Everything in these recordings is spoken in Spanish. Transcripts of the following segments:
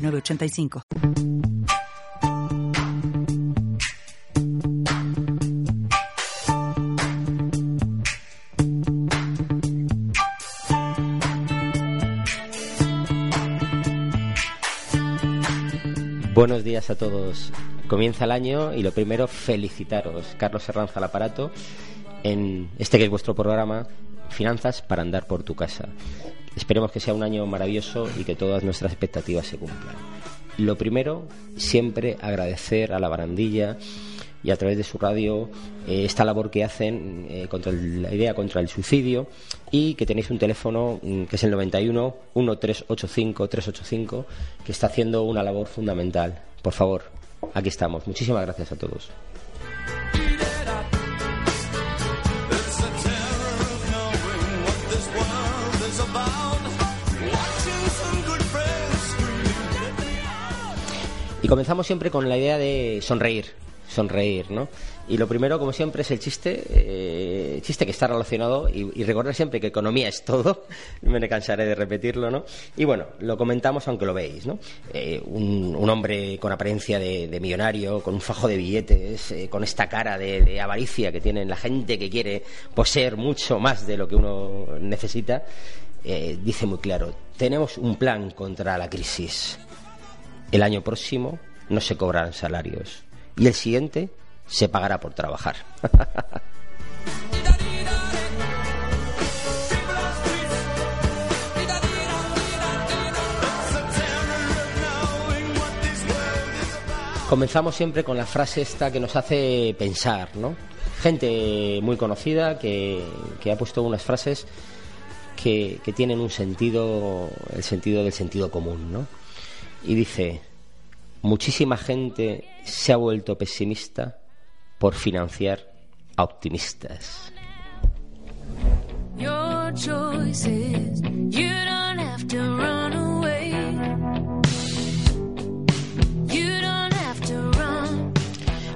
985. Buenos días a todos. Comienza el año y lo primero, felicitaros. Carlos Herranza al aparato en este que es vuestro programa, Finanzas para andar por tu casa. Esperemos que sea un año maravilloso y que todas nuestras expectativas se cumplan. Lo primero, siempre agradecer a la barandilla y a través de su radio eh, esta labor que hacen eh, contra la idea contra el suicidio y que tenéis un teléfono mm, que es el 91 1385 385 que está haciendo una labor fundamental. Por favor, aquí estamos. Muchísimas gracias a todos. Comenzamos siempre con la idea de sonreír, sonreír, ¿no? Y lo primero, como siempre, es el chiste, eh, chiste que está relacionado y, recordar siempre que economía es todo, me cansaré de repetirlo, ¿no? Y bueno, lo comentamos aunque lo veis, ¿no? Eh, un, hombre con apariencia de, millonario, con un fajo de billetes, eh, con esta cara de, avaricia que tienen la gente que quiere poseer mucho más de lo que uno necesita, dice muy claro, tenemos un plan contra la crisis el año próximo no se cobrarán salarios y el siguiente se pagará por trabajar. Comenzamos siempre con la frase esta que nos hace pensar, ¿no? Gente muy conocida que, ha puesto unas frases que, que tienen un sentido, el sentido del sentido común, ¿no? Y dice, muchísima gente se ha vuelto pesimista por financiar a optimistas.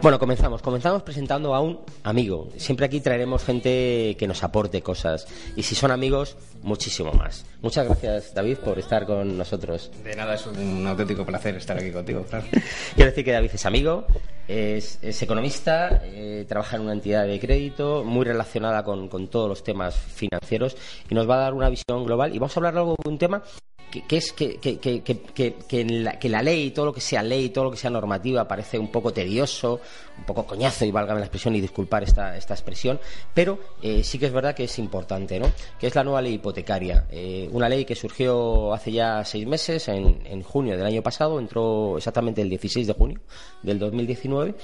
Bueno, comenzamos. Comenzamos presentando a un amigo. Siempre aquí traeremos gente que nos aporte cosas. Y si son amigos, muchísimo más. Muchas gracias, David, por estar con nosotros. De nada, es un auténtico placer estar aquí contigo. Quiero decir que David es amigo, es, economista, eh, trabaja en una entidad de crédito muy relacionada con, con todos los temas financieros y nos va a dar una visión global. Y vamos a hablar luego de un tema que, es que, que, que, que, la, que la ley, todo lo que sea ley, todo lo que sea normativa, parece un poco tedioso, un poco coñazo, y válgame la expresión y disculpar esta, esta expresión, pero eh, sí que es verdad que es importante, ¿no? Que es la nueva ley hipotecaria. Eh, una ley que surgió hace ya seis meses, en, en junio del año pasado, entró exactamente el 16 de junio del 2019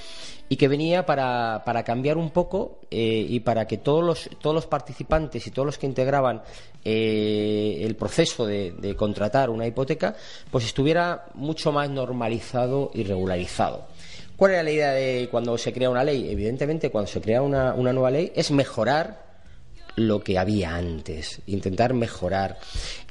y que venía para, para cambiar un poco eh, y para que todos los, todos los participantes y todos los que integraban eh, el proceso de, contratar una hipoteca, pues estuviera mucho más normalizado y regularizado. ¿Cuál era la idea de cuando se crea una ley? Evidentemente, cuando se crea una, una nueva ley es mejorar lo que había antes, intentar mejorar.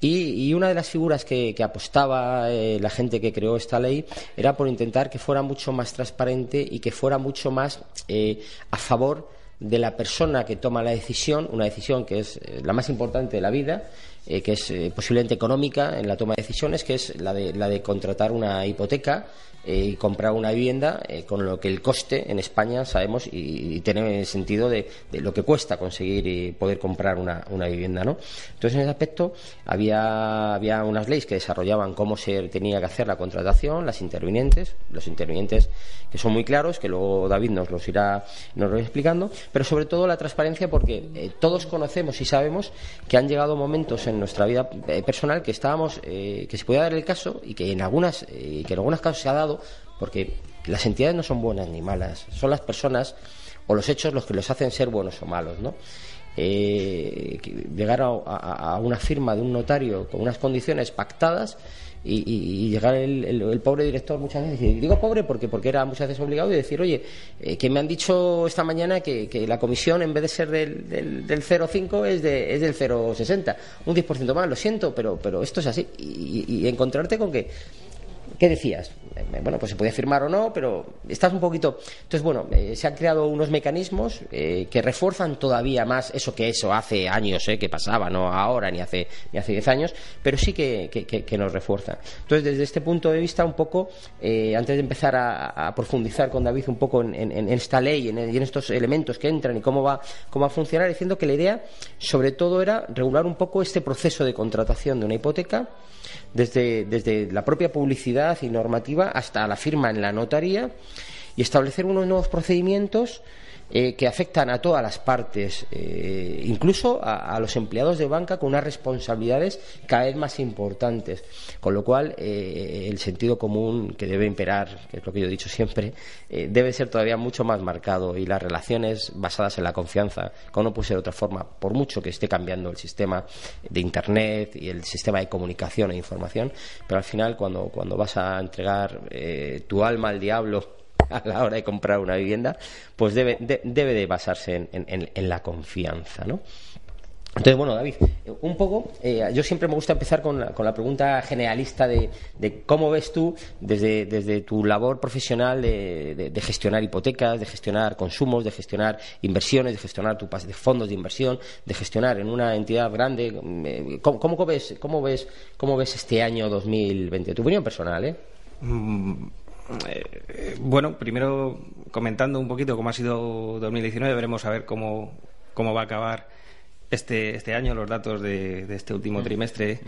Y, una de las figuras que, apostaba eh, la gente que creó esta ley era por intentar que fuera mucho más transparente y que fuera mucho más eh, a favor de la persona que toma la decisión, una decisión que es eh, la más importante de la vida, que es posiblemente económica en la toma de decisiones, que es la de, la de contratar una hipoteca eh, y comprar una vivienda eh, con lo que el coste en España sabemos y, tiene sentido de, lo que cuesta conseguir y poder comprar una, una, vivienda, ¿no? Entonces en ese aspecto había, había unas leyes que desarrollaban cómo se tenía que hacer la contratación, las intervinientes, los intervinientes que son muy claros, que luego David nos los irá, nos lo explicando, pero sobre todo la transparencia porque eh, todos conocemos y sabemos que han llegado momentos en nuestra vida personal que estábamos, que se podía dar el caso y que en algunas, que en algunos casos se ha dado porque las entidades no son buenas ni malas, son las personas o los hechos los que los hacen ser buenos o malos, ¿no? eh, llegar a, una firma de un notario con unas condiciones pactadas y, llegar el, pobre director muchas veces, y digo pobre porque, porque era muchas veces obligado y decir, oye, eh, que me han dicho esta mañana que, la comisión en vez de ser del, del, del 0,5 es, de, es del 0,60, un 10% más, lo siento, pero, pero esto es así. y encontrarte con que ¿Qué decías? Eh, bueno, pues se podía firmar o no, pero estás un poquito. Entonces, bueno, eh, se han creado unos mecanismos eh, que refuerzan todavía más eso que eso hace años que pasaba, no ahora ni hace ni hace diez años, pero sí que, que, nos refuerza. Entonces, desde este punto de vista, un poco, antes de empezar a, profundizar con David un poco en, esta ley en, y en estos elementos que entran y cómo va, cómo va a funcionar, diciendo que la idea, sobre todo, era regular un poco este proceso de contratación de una hipoteca desde, desde la propia publicidad y normativa hasta la firma en la notaría y establecer unos nuevos procedimientos eh, que afectan a todas las partes, eh, incluso a, los empleados de banca con unas responsabilidades cada vez más importantes. Con lo cual, eh, el sentido común que debe imperar, que es lo que yo he dicho siempre, debe ser todavía mucho más marcado y las relaciones basadas en la confianza, como no puede ser de otra forma, por mucho que esté cambiando el sistema de Internet y el sistema de comunicación e información, pero al final, cuando, cuando vas a entregar tu alma al diablo, a la hora de comprar una vivienda, pues debe de, debe de basarse en, la confianza, ¿no? Entonces, bueno, David, un poco, eh, yo siempre me gusta empezar con la, con la pregunta generalista de, cómo ves tú, desde, desde tu labor profesional de, gestionar hipotecas, de gestionar consumos, de gestionar inversiones, de gestionar tu de fondos de inversión, de gestionar en una entidad grande, eh, ¿cómo, cómo, ves, cómo, ves, ¿cómo ves este año 2020? Tu opinión personal, ¿eh? Mm, eh, bueno, primero comentando un poquito cómo ha sido 2019, veremos a ver cómo, cómo va a acabar este, este año, los datos de, este último mm. trimestre.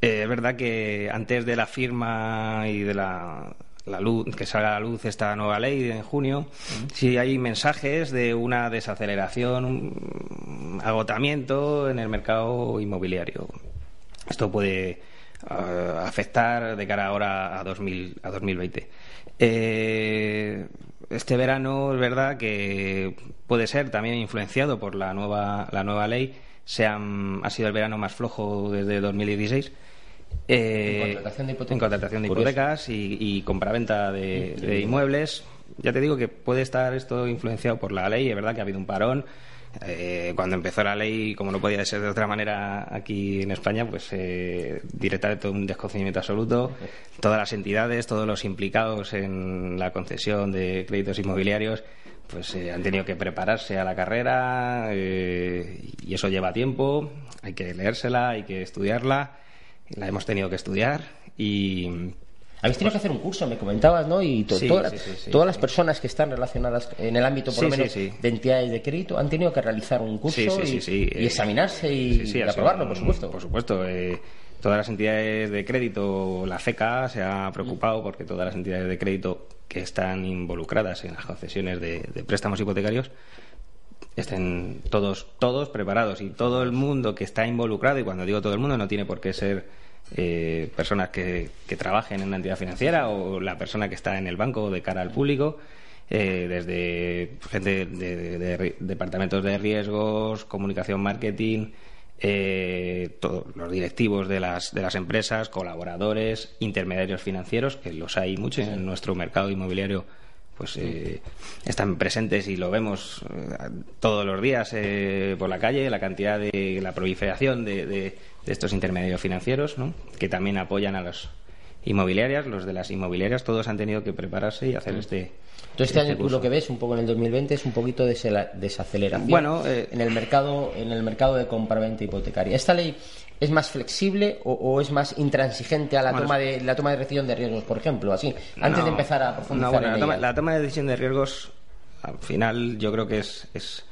Eh, es verdad que antes de la firma y de la, luz, que salga a la luz esta nueva ley en junio, mm. sí hay mensajes de una desaceleración, un agotamiento en el mercado inmobiliario. Esto puede eh, afectar de cara ahora a, 2000, a 2020. Eh, este verano es verdad que puede ser también influenciado por la nueva, la nueva ley. ha sido el verano más flojo desde 2016. Eh, en contratación de hipotecas, y, y compraventa de, de, inmuebles. Ya te digo que puede estar esto influenciado por la ley. Es verdad que ha habido un parón eh, cuando empezó la ley, como no podía ser de otra manera aquí en España, pues eh, directamente un desconocimiento absoluto. Todas las entidades, todos los implicados en la concesión de créditos inmobiliarios, pues eh, han tenido que prepararse a la carrera eh, y eso lleva tiempo. Hay que leérsela, hay que estudiarla. La hemos tenido que estudiar y habéis tenido que hacer un curso, me comentabas, ¿no? Y todas las personas que están relacionadas en el ámbito, por lo menos, de entidades de crédito, han tenido que realizar un curso y, y, examinarse y, aprobarlo, por supuesto. Por supuesto. Eh, todas las entidades de crédito, la FECA se ha preocupado porque todas las entidades de crédito que están involucradas en las concesiones de, de préstamos hipotecarios estén todos todos preparados y todo el mundo que está involucrado y cuando digo todo el mundo no tiene por qué ser eh, personas que, trabajen en una entidad financiera o la persona que está en el banco de cara al público, eh, desde gente de, departamentos de riesgos, comunicación, marketing, eh, todos los directivos de las, de las empresas, colaboradores, intermediarios financieros, que los hay mucho en nuestro mercado inmobiliario pues están presentes y lo vemos todos los días por la calle, la cantidad de la proliferación de, de estos intermediarios financieros, ¿no? que también apoyan a las inmobiliarias, los de las inmobiliarias, todos han tenido que prepararse y hacer este. Entonces, este, año tú lo que ves un poco en el 2020 es un poquito de desaceleración bueno, eh, en el mercado en el mercado de compraventa hipotecaria. ¿Esta ley es más flexible o, es más intransigente a la toma de la toma de decisión de riesgos, por ejemplo, así antes de empezar a profundizar la, toma, la toma de decisión de riesgos al final yo creo que es, es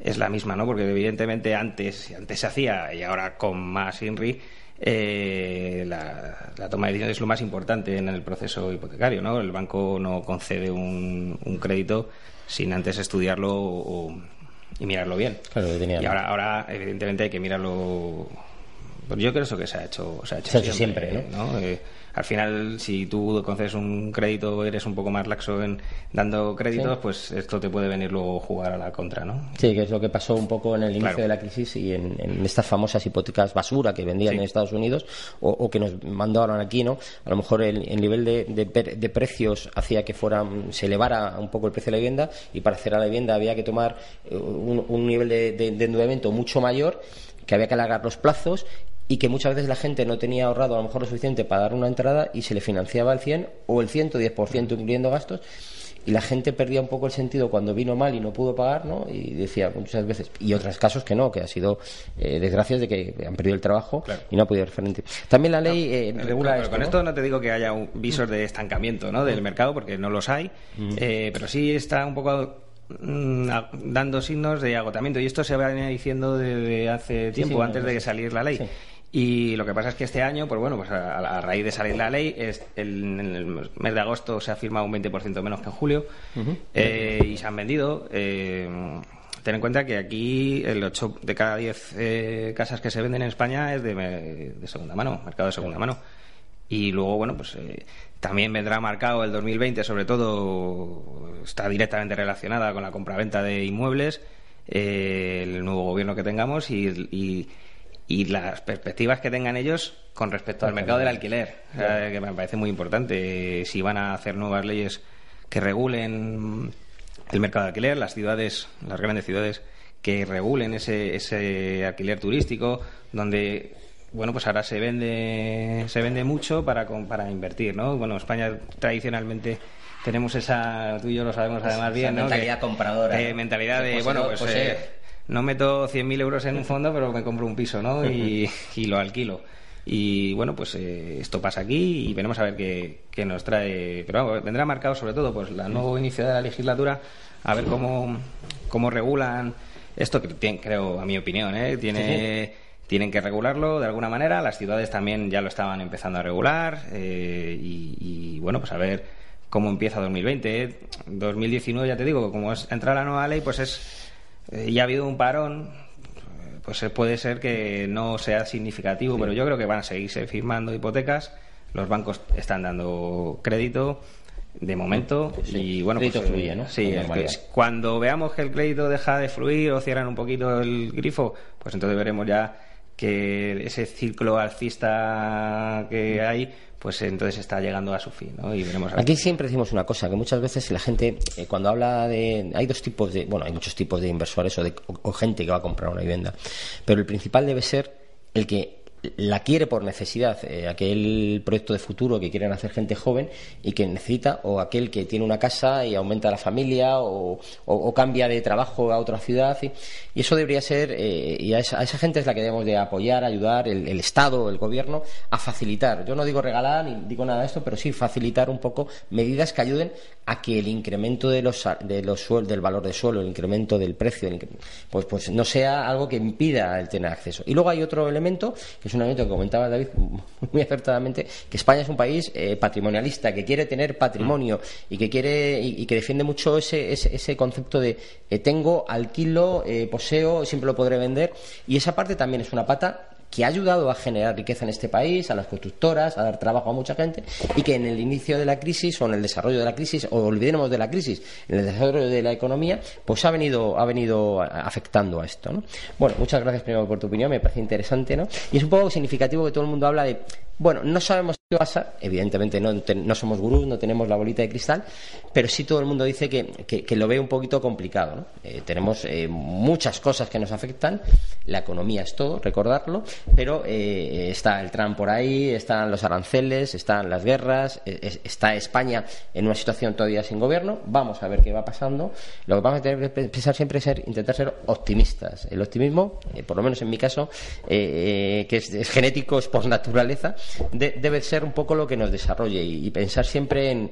es la misma, ¿no? Porque evidentemente antes, antes se hacía y ahora con más INRI, eh, la, toma de decisiones es lo más importante en el proceso hipotecario, ¿no? El banco no concede un, crédito sin antes estudiarlo y mirarlo bien. y ahora, ahora, evidentemente, hay que mirarlo. Yo creo que se ha hecho, se ha hecho, siempre, ¿no? Eh, al final, si tú concedes un crédito, eres un poco más laxo en dando créditos, pues esto te puede venir luego jugar a la contra, ¿no? Sí, que es lo que pasó un poco en el inicio de la crisis y en, estas famosas hipotecas basura que vendían en Estados Unidos o, que nos mandaron aquí, ¿no? A lo mejor el, nivel de, precios hacía que fuera, se elevara un poco el precio de la vivienda y para hacer a la vivienda había que tomar eh, un, un nivel de endeudamiento mucho mayor que había que alargar los plazos y que muchas veces la gente no tenía ahorrado a lo mejor lo suficiente para dar una entrada y se le financiaba el 100 o el 110% incluyendo gastos y la gente perdía un poco el sentido cuando vino mal y no pudo pagar, ¿no? Y decía muchas veces, y otros casos que no, que ha sido eh, desgracias de que han perdido el trabajo y no ha podido referente. También la ley eh, regula esto, Con esto no te digo que haya un visor de estancamiento, ¿no? Del mercado, porque no los hay, eh, pero sí está un poco mm, dando signos de agotamiento y esto se va diciendo desde hace tiempo, antes de salir la ley. Y lo que pasa es que este año, pues bueno, pues a, raíz de salir la ley, es el, en el mes de agosto se ha firmado un 20% menos que en julio eh, y se han vendido. Eh, ten en cuenta que aquí el 8 de cada 10 eh, casas que se venden en España es de, de, segunda mano, mercado de segunda mano. Y luego, bueno, pues también vendrá marcado el 2020, sobre todo, está directamente relacionada con la compraventa de inmuebles, el nuevo gobierno que tengamos y y las perspectivas que tengan ellos con respecto al mercado del alquiler, que me parece muy importante. Si van a hacer nuevas leyes que regulen el mercado de alquiler, las ciudades, las grandes ciudades que regulen ese, ese alquiler turístico, donde bueno, pues ahora se vende se vende mucho para para invertir, ¿no? Bueno, España tradicionalmente tenemos esa, tú y yo lo sabemos además bien, ¿no? Mentalidad compradora. Eh, mentalidad de, bueno, pues, eh, no meto 100.000 euros en un fondo, pero me compro un piso, ¿no? Y, lo alquilo. Y bueno, pues eh, esto pasa aquí y veremos a ver qué, nos trae. Pero vamos, vendrá marcado sobre todo pues la nuevo inicio de la legislatura, a ver cómo, cómo regulan esto, que creo, a mi opinión, ¿eh? tiene, tienen que regularlo de alguna manera. Las ciudades también ya lo estaban empezando a regular eh, y, bueno, pues a ver cómo empieza 2020. 2019, ya te digo, como es entrar la nueva ley, pues es eh, y ha habido un parón, pues puede ser que no sea significativo, pero yo creo que van a seguirse firmando hipotecas. Los bancos están dando crédito de momento y bueno pues, fluye, ¿no? sí cuando veamos que el crédito deja de fluir o cierran un poquito el grifo pues entonces veremos ya que ese ciclo alcista que hay pues entonces está llegando a su fin, ¿no? Y veremos Aquí siempre decimos una cosa, que muchas veces la gente, eh, cuando habla de... Hay dos tipos de... Bueno, hay muchos tipos de inversores o, de, o gente que va a comprar una vivienda, pero el principal debe ser el que la quiere por necesidad, eh, aquel proyecto de futuro que quieren hacer gente joven y que necesita, o aquel que tiene una casa y aumenta la familia, o, cambia de trabajo a otra ciudad. Y, eso debería ser, eh, y a esa, gente es la que debemos de apoyar, ayudar, el, Estado, el Gobierno, a facilitar. Yo no digo regalar ni digo nada de esto, pero sí facilitar un poco medidas que ayuden a que el incremento de los, de los del valor de suelo, el incremento del precio, pues, pues no sea algo que impida el tener acceso. Y luego hay otro elemento es un elemento que comentaba David muy acertadamente, que España es un país eh, patrimonialista, que quiere tener patrimonio y que quiere y, que defiende mucho ese, ese, concepto de eh, tengo, alquilo, eh, poseo, siempre lo podré vender. Y esa parte también es una pata que ha ayudado a generar riqueza en este país, a las constructoras, a dar trabajo a mucha gente y que en el inicio de la crisis o en el desarrollo de la crisis, o olvidemos de la crisis, en el desarrollo de la economía, pues ha venido, ha venido afectando a esto. ¿no? Bueno, muchas gracias primero por tu opinión, me parece interesante, ¿no? Y es un poco significativo que todo el mundo habla de, bueno, no sabemos qué pasa, evidentemente no, no somos gurús, no tenemos la bolita de cristal, pero sí todo el mundo dice que, que, lo ve un poquito complicado. ¿no? Eh, tenemos eh, muchas cosas que nos afectan, la economía es todo, recordarlo, pero eh, está el Trump por ahí, están los aranceles, están las guerras, está España en una situación todavía sin gobierno. Vamos a ver qué va pasando. Lo que vamos a tener que pensar siempre es ser, intentar ser optimistas. El optimismo, por lo menos en mi caso, que es, genético, es por naturaleza, debe ser un poco lo que nos desarrolle y pensar siempre en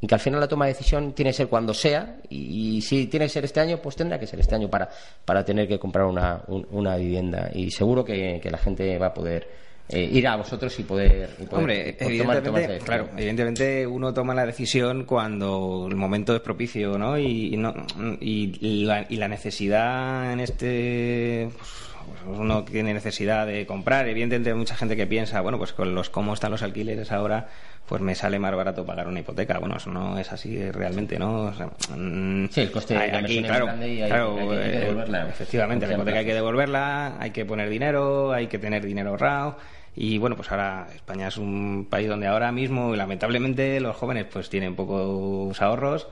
y que al final la toma de decisión tiene que ser cuando sea y, si tiene que ser este año pues tendrá que ser este año para, para tener que comprar una, una vivienda y seguro que, la gente va a poder eh, ir a vosotros y poder, Hombre, evidentemente, claro, evidentemente uno toma la decisión cuando el momento es propicio, ¿no? Y, y, no, y, la, y la, necesidad en este pues uno tiene necesidad de comprar. Evidentemente hay mucha gente que piensa, bueno, pues con los cómo están los alquileres ahora, pues me sale más barato pagar una hipoteca. Bueno, eso no es así realmente, ¿no? Mm, sí, el coste de la aquí, claro, grande y hay, que, devolverla. Efectivamente, la hipoteca hay que devolverla, hay que poner dinero, hay que tener dinero ahorrado. Y bueno, pues ahora España es un país donde ahora mismo, lamentablemente, los jóvenes pues tienen pocos ahorros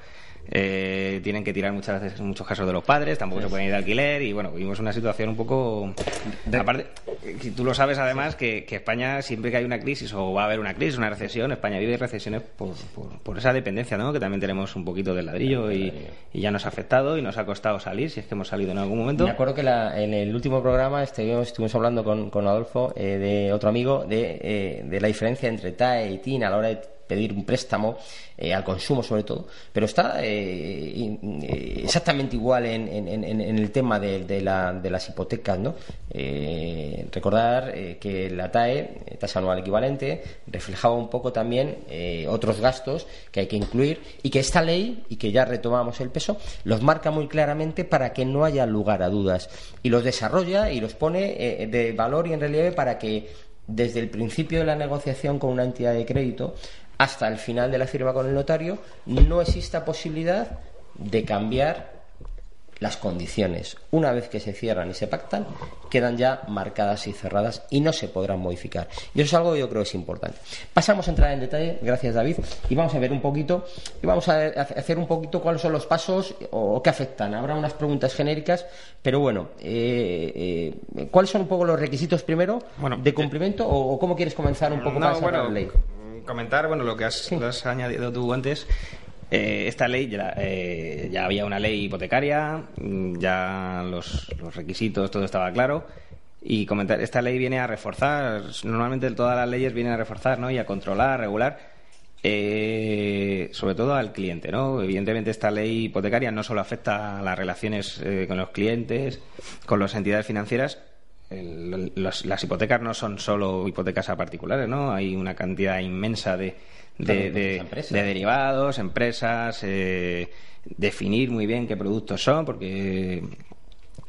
eh, tienen que tirar muchas veces, en muchos casos, de los padres, tampoco se pueden ir de alquiler y bueno, vivimos una situación un poco. Aparte, tú lo sabes además que, España, siempre que hay una crisis o va a haber una crisis, una recesión, España vive recesiones por, por, esa dependencia, ¿no? Que también tenemos un poquito del ladrillo y, ya nos ha afectado y nos ha costado salir, si es que hemos salido en algún momento. Me acuerdo que en el último programa estuvimos, estuvimos hablando con, con Adolfo, eh, de otro amigo, de, eh, de la diferencia entre TAE y TIN a la hora de pedir un préstamo eh, al consumo sobre todo, pero está eh, eh, exactamente igual en, el tema de, las hipotecas, ¿no? recordar que la TAE, tasa anual equivalente, reflejaba un poco también otros gastos que hay que incluir y que esta ley, y que ya retomamos el peso, los marca muy claramente para que no haya lugar a dudas y los desarrolla y los pone de valor y en relieve para que desde el principio de la negociación con una entidad de crédito hasta el final de la firma con el notario, no exista posibilidad de cambiar las condiciones, una vez que se cierran y se pactan, quedan ya marcadas y cerradas y no se podrán modificar. Y eso es algo que yo creo que es importante. Pasamos a entrar en detalle, gracias David, y vamos a ver un poquito, y vamos a hacer un poquito cuáles son los pasos o, qué afectan. Habrá unas preguntas genéricas, pero bueno, eh, eh, ¿cuáles son un poco los requisitos primero de cumplimiento o, cómo quieres comenzar un poco más la ley? Comentar, bueno, lo que has, añadido tú antes. Eh, esta ley ya, eh, ya, había una ley hipotecaria, mm, ya los, requisitos, todo estaba claro. Y comentar, esta ley viene a reforzar, normalmente todas las leyes vienen a reforzar ¿no? y a controlar, regular, eh, sobre todo al cliente. ¿no? Evidentemente, esta ley hipotecaria no solo afecta a las relaciones con los clientes, con las entidades financieras, las hipotecas no son solo hipotecas a particulares, ¿no? Hay una cantidad inmensa de, de, derivados, empresas, eh, definir muy bien qué productos son, porque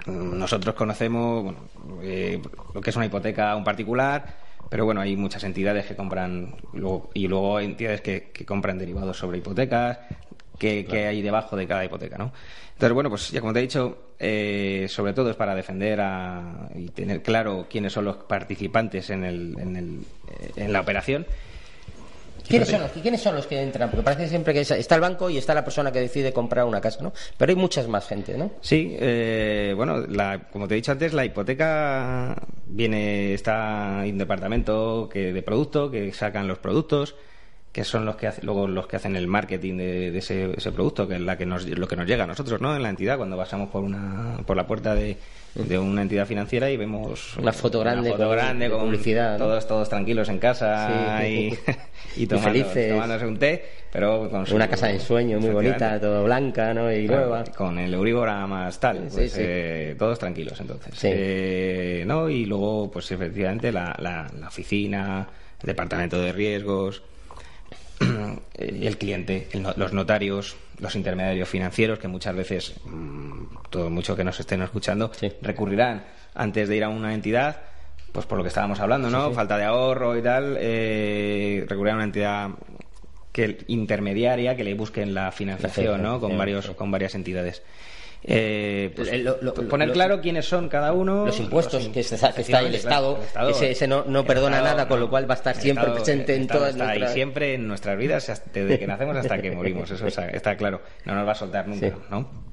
nosotros conocemos eh, lo que es una hipoteca a un particular, pero bueno, hay muchas entidades que compran y luego entidades que, compran derivados sobre hipotecas, que, hay debajo de cada hipoteca, ¿no? Entonces, bueno, pues ya como te he dicho, eh, sobre todo es para defender y tener claro quiénes son los participantes en, el, en, el, en la operación. ¿Quiénes son, los, ¿Quiénes son los que entran? Porque parece siempre que está el banco y está la persona que decide comprar una casa, ¿no? Pero hay muchas más gente, ¿no? Sí, eh, bueno, la, como te he dicho antes, la hipoteca viene, está en un departamento que, de producto, que sacan los productos, que son los que luego los que hacen el marketing de, ese, producto, que es la que nos, lo que nos llega a nosotros, ¿no? En la entidad, cuando pasamos por una por la puerta de, una entidad financiera y vemos una foto grande, foto con, grande con publicidad, todos todos tranquilos en casa y, y, tomándose un té, pero con una casa de ensueño muy bonita, todo blanca, ¿no? Y nueva, con el Euribor más tal, pues, eh, todos tranquilos entonces, eh, ¿no? Y luego, pues efectivamente la, la, la oficina, el departamento de riesgos el cliente, los notarios, los intermediarios financieros, que muchas veces, mm, todo mucho que nos estén escuchando, recurrirán antes de ir a una entidad, pues por lo que estábamos hablando, ¿no? Falta de ahorro y tal, eh, recurrirán a una entidad que intermediaria que le busquen la financiación, ¿no? Con varios, con varias entidades. Eh, pues, poner claro quiénes son cada uno. Los impuestos que está, el Estado. ese, no, no perdona nada, con lo cual va a estar siempre presente en todas nuestras... Y siempre en nuestras vidas, desde que nacemos hasta que morimos. Eso está, claro. No nos va a soltar nunca, ¿no?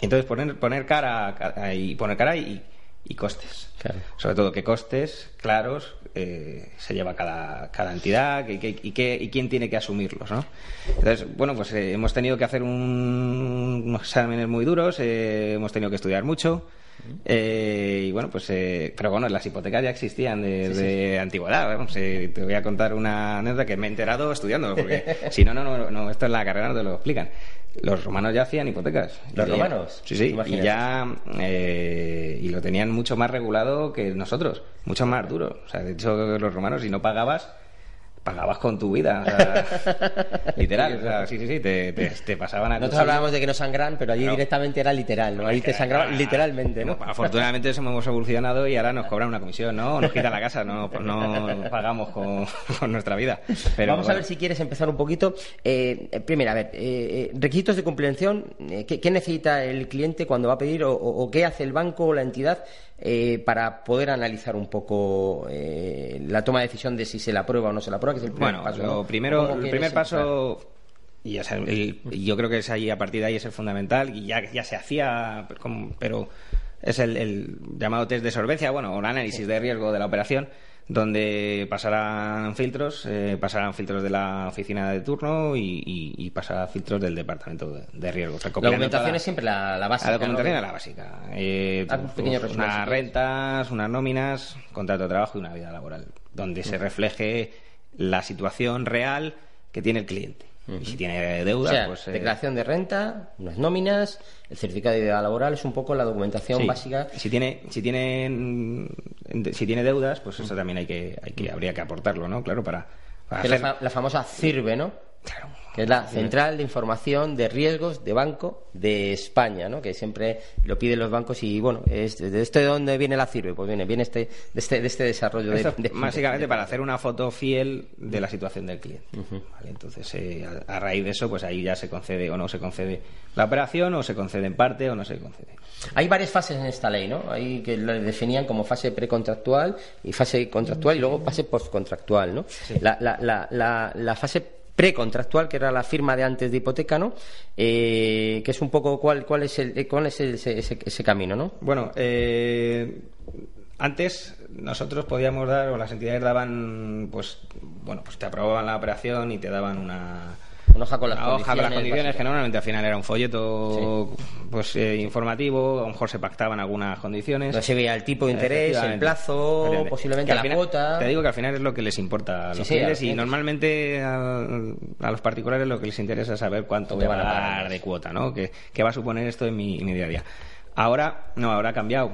Entonces, poner, poner cara y poner cara y, y costes. Sobre todo que costes claros eh, se lleva cada, cada entidad y, y, quién tiene que asumirlos. ¿no? Entonces, bueno, pues eh, hemos tenido que hacer unos exámenes muy duros, eh, hemos tenido que estudiar mucho. y bueno, pues, pero bueno, las hipotecas ya existían de, antigüedad. te voy a contar una anécdota que me he enterado estudiando, porque si no, no, no, no, esto en la carrera no te lo explican. Los romanos ya hacían hipotecas. ¿Los romanos? Sí, sí. Y ya. Eh, y lo tenían mucho más regulado que nosotros. Mucho más duro. O sea, de hecho, los romanos, si no pagabas pagabas con tu vida. o sea, literal. o sea, sí, sí, sí. Te, te- te pasaban a Nosotros hablábamos de que no sangran, pero allí directamente era literal, ¿no? Ahí te sangraban literalmente, ¿no? Afortunadamente eso hemos evolucionado y ahora nos cobran una comisión, ¿no? Nos quitan la casa, no, pues no pagamos con, con nuestra vida. Pero Vamos a ver si quieres empezar un poquito. Eh, eh, primero, a ver, eh, eh, requisitos de comprensión. eh, ¿qué, qué necesita el cliente cuando va a pedir o, o- o qué hace el banco o la entidad eh, para poder analizar un poco eh, la toma de decisión de si se la aprueba o no se la aprueba? Que es el primer Bueno, paso. lo ¿no? primero, ¿Cómo el primer paso, y o sea, el- yo creo que es ahí, a partir de ahí es el fundamental, y ya, ya se hacía, pero es el, el llamado test de solvencia, bueno, o el análisis de riesgo de la operación, donde pasarán filtros, eh, pasarán filtros de la oficina de turno y, y, y pasarán filtros del departamento de, de riesgo. La documentación es siempre la, la básica. la documentación ¿no? es la básica. Eh, un pequeño pues, si unas rentas, unas nóminas, contrato de trabajo y una vida laboral, donde se refleje la situación real que tiene el cliente. Y si tiene O deuda, sea, pues... eh, declaración de renta, unas nóminas, el certificado de vida laboral es un poco la documentación sí. básica. Si tiene, si tiene, mm, si tiene deudas, pues eso también hay que, hay que, habría que aportarlo, ¿no? Claro, para, para la, hacer- fa- la famosa CIRBE, ¿no? Claro. Que es la Central de Información de Riesgos de Banco de España, ¿no? que siempre lo piden los bancos y bueno, es, ¿de este de dónde viene la CIRBE? Pues viene, viene este, de, este, de este desarrollo de, Esto de- básicamente de- para hacer una foto fiel de la situación del cliente. ¿vale? Entonces, eh, a, a raíz de eso, pues ahí ya se concede o no se concede la operación, o se concede en parte o no se concede. Hay varias fases en esta ley, ¿no? Hay que lo definían como fase precontractual y fase contractual y luego fase postcontractual, ¿no? La, la, la, la, la fase precontractual, que era la firma de antes de hipoteca, ¿no? Eh, que es un poco cuál, cuál es el, cuál es el- ese, ese- ese camino, ¿no? Bueno, eh, antes nosotros podíamos dar, o las entidades daban, pues, bueno, pues te aprobaban la operación y te daban una, Una hoja con las una hoja con las condiciones condiciones, que normalmente al final era un folleto pues eh, informativo, a lo mejor se pactaban algunas condiciones. No se veía el tipo de interés, el plazo, posiblemente la final- cuota. Te digo que al final es lo que les importa a Sí, los sí, a los clientes y clientes. normalmente a, a los particulares lo que les interesa es saber cuánto voy a Cuánto van a pagar pagar. de cuota, ¿no? ¿Qué, qué va a suponer esto en mi, en mi día a día? Ahora, no, ahora ha cambiado.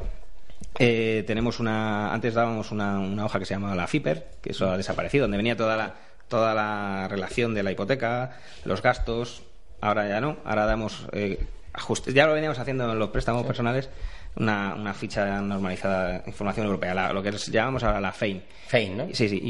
Eh, tenemos una, antes dábamos una, una hoja que se llamaba la FIPER, que eso ha desaparecido, donde venía toda la, toda la relación de la hipoteca, los gastos, ahora ya no, ahora damos eh, ajustes, ya lo veníamos haciendo en los préstamos personales, una, una ficha normalizada de información europea, la- lo que llamamos ahora la FEIN. FEIN, ¿no? Sí, sí,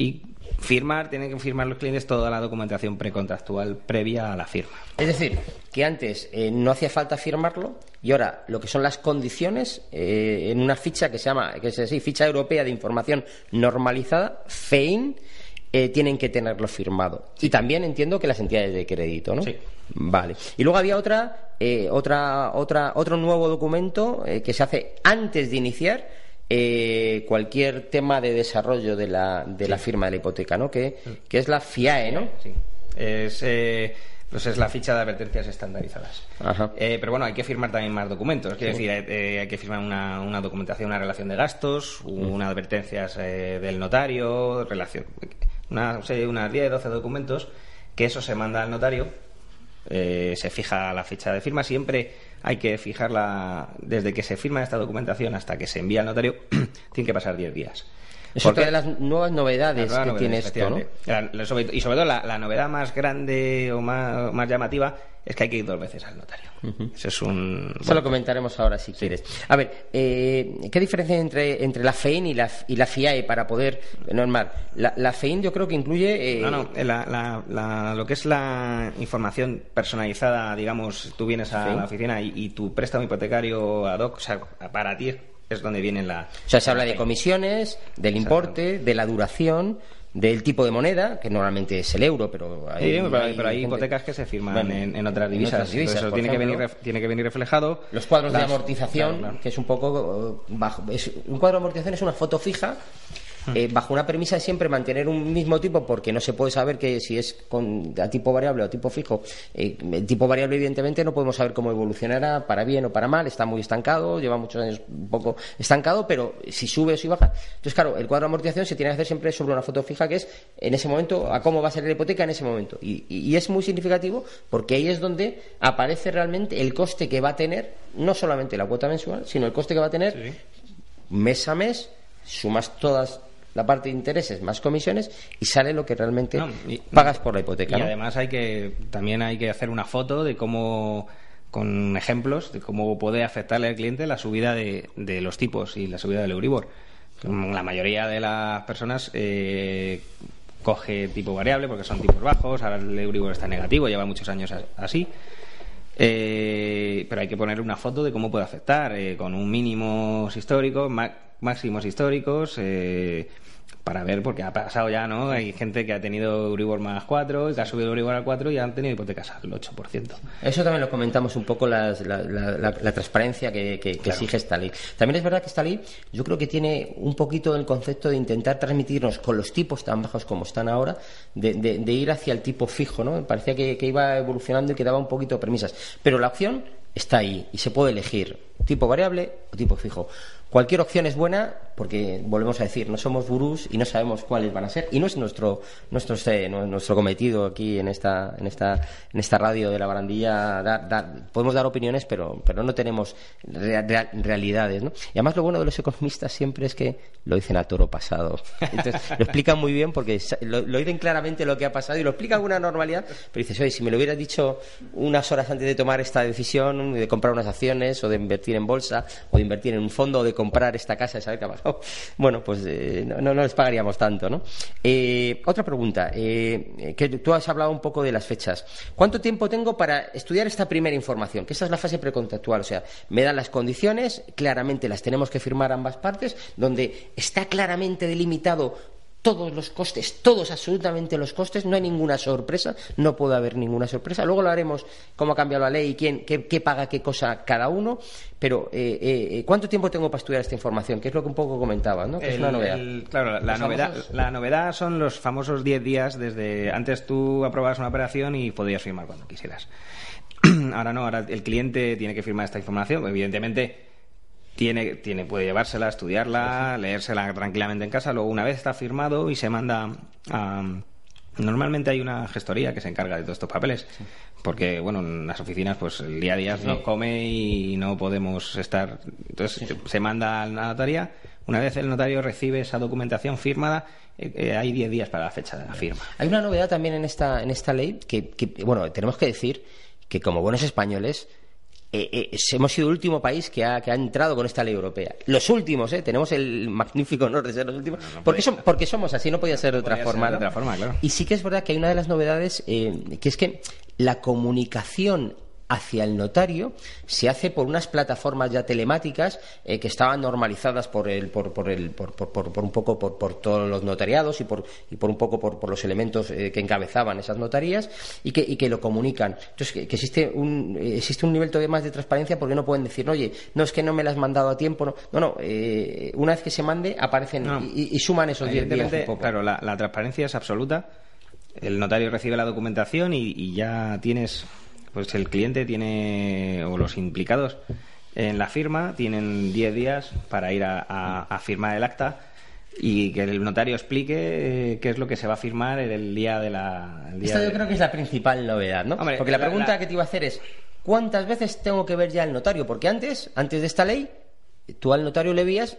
y firmar, tienen que firmar los clientes toda la documentación precontractual previa a la firma. Es decir, que antes eh, no hacía falta firmarlo y ahora lo que son las condiciones eh, en una ficha que se llama, que es así, ficha europea de información normalizada, FEIN, eh, tienen que tenerlo firmado. Y también entiendo que las entidades de crédito, ¿no? Sí. Vale. Y luego había otra, eh, otra, otra, otro nuevo documento eh, que se hace antes de iniciar eh, cualquier tema de desarrollo de la, de la firma de la hipoteca, ¿no? Que, que es la FIAE, ¿no? Sí. Es, eh, pues es la ficha de advertencias estandarizadas. Ajá. Eh, pero bueno, hay que firmar también más documentos. Quiero decir, eh, eh, hay que firmar una, una documentación, una relación de gastos, una advertencias eh, del notario, relación, una, sé, unas 10, 12 documentos, que eso se manda al notario, eh, se fija la fecha de firma. Siempre hay que fijarla desde que se firma esta documentación hasta que se envía al notario, tiene que pasar 10 días. Es ¿Por otra de las nuevas novedades que novedades, tiene esto, ¿no? efectivamente. La- la- sobre- y sobre todo la, la novedad más grande o más, más llamativa es que hay que ir dos veces al notario. Eso es un... Eso lo comentaremos ahora si quieres. A ver, eh, ¿qué diferencia hay entre, entre la FEIN y la, y la FIAE para poder normal? La, la FEIN yo creo que incluye... eh, No, no, la- lo que es la información personalizada, digamos, tú vienes a la oficina y, y tu préstamo hipotecario ad hoc, o sea, para ti es donde viene la... O sea, se habla de comisiones, del importe, de la duración, del tipo de moneda, que normalmente es el euro, pero hay, Sí, pero, hay- pero hay gente- hipotecas que se firman Bueno, en, en otras en divisas. otras divisas, Entonces, eso tiene que, venir, tiene que venir reflejado. Los cuadros de amortización, claro, claro. que es un poco eh, bajo. Es, un cuadro de amortización es una foto fija. Hmm. eh, bajo una premisa de siempre mantener un mismo tipo porque no se puede saber que si es con, a tipo variable o a tipo fijo eh, el tipo variable evidentemente no podemos saber cómo evolucionará para bien o para mal está muy estancado lleva muchos años un poco estancado pero si sube o si baja. Entonces claro el cuadro de amortización se tiene que hacer siempre sobre una foto fija que es en ese momento a cómo va a ser la hipoteca en ese momento. Y, y- y es muy significativo porque ahí es donde aparece realmente el coste que va a tener no solamente la cuota mensual sino el coste que va a tener mes a mes, sumas todas la parte de intereses más comisiones y sale lo que realmente pagas por la hipoteca. Y además hay que también hay que hacer una foto de cómo con ejemplos de cómo puede afectarle al cliente la subida de, de los tipos y la subida del Euribor. La mayoría de las personas eh, coge tipo variable porque son tipos bajos, ahora el Euribor está negativo, lleva muchos años así. Eh, pero hay que poner una foto de cómo puede afectar, eh, con un mínimos históricos, máximos históricos, eh, para ver, porque ha pasado ya, ¿no? Hay gente que ha tenido Euribor más 4, que ha subido Euribor al 4 y han tenido hipotecas al 8%. Eso también lo comentamos un poco, la, transparencia que, exige esta ley. También es verdad que esta ley yo creo que tiene un poquito el concepto de intentar transmitirnos con los tipos tan bajos como están ahora, de, ir hacia el tipo fijo, ¿no? Parecía que, que iba evolucionando y que daba un poquito de premisas. Pero la opción está ahí y se puede elegir tipo variable o tipo fijo. Cualquier opción es buena porque, volvemos a decir, no somos gurús y no sabemos cuáles van a ser. Y no es nuestro, nuestro, nuestro cometido aquí en esta, en, esta, en esta radio de la barandilla. podemos dar opiniones, pero, pero no tenemos realidades. ¿no? Y además lo bueno de los economistas siempre es que lo dicen a toro pasado. Entonces, lo explican muy bien porque lo, dicen claramente lo que ha pasado y lo explican con una normalidad. Pero dices, oye, si me lo hubieras dicho unas horas antes de tomar esta decisión de comprar unas acciones o de invertir en bolsa o de invertir en un fondo de comprar esta casa y saber qué ha pasado, bueno, pues eh, no, no, les pagaríamos tanto, ¿no? Eh, otra pregunta, eh, que tú has hablado un poco de las fechas. ¿Cuánto tiempo tengo para estudiar esta primera información? Que esa es la fase precontractual, o sea, me dan las condiciones, claramente las tenemos que firmar ambas partes, donde está claramente delimitado todos los costes, todos absolutamente los costes, no hay ninguna sorpresa, no puede haber ninguna sorpresa. Luego lo haremos cómo ha cambiado la ley y quién, qué, paga qué cosa cada uno, pero eh, eh, ¿cuánto tiempo tengo para estudiar esta información? Que es lo que un poco comentaba, ¿no? Que es una novedad. claro, la, novedad, la novedad son los famosos 10 días desde antes tú aprobabas una operación y podías firmar cuando quisieras. ahora no, ahora el cliente tiene que firmar esta información, evidentemente tiene, tiene, puede llevársela, estudiarla, leérsela tranquilamente en casa. Luego, una vez está firmado y se manda a. Normalmente hay una gestoría que se encarga de todos estos papeles, porque bueno, en las oficinas pues el día a día nos come y no podemos estar. Entonces se manda a la notaría. Una vez el notario recibe esa documentación firmada, eh, eh, hay 10 días para la fecha de la firma. Hay una novedad también en esta en esta ley que, que bueno tenemos que decir que como buenos españoles eh, eh, hemos sido el último país que ha, que ha, entrado con esta ley europea. Los últimos, ¿eh? Tenemos el magnífico honor de ser los últimos. porque, porque somos así, no podía ser de otra forma. otra forma claro. Y sí que es verdad que hay una de las novedades, que es que la comunicación hacia el notario se hace por unas plataformas ya telemáticas eh, que estaban normalizadas por el por, por, el, por, por un poco por, por, todos los notariados y por y por un poco por, los elementos eh, que encabezaban esas notarías y que, y que lo comunican. Entonces que, existe un eh, existe un nivel todavía más de transparencia porque no pueden decir oye no es que no me las has mandado a tiempo no no, no una vez que se mande aparecen y, suman esos 10 días claro la, la, transparencia es absoluta. El notario recibe la documentación y ya tienes pues el cliente tiene, o los implicados en la firma, tienen 10 días para ir a, firmar el acta y que el notario explique eh, qué es lo que se va a firmar en el día de la. Esta yo creo que es la principal novedad, ¿no? Porque la pregunta que te iba a hacer es: ¿cuántas veces tengo que ver ya el notario? Porque antes, antes de esta ley, tú al notario le veías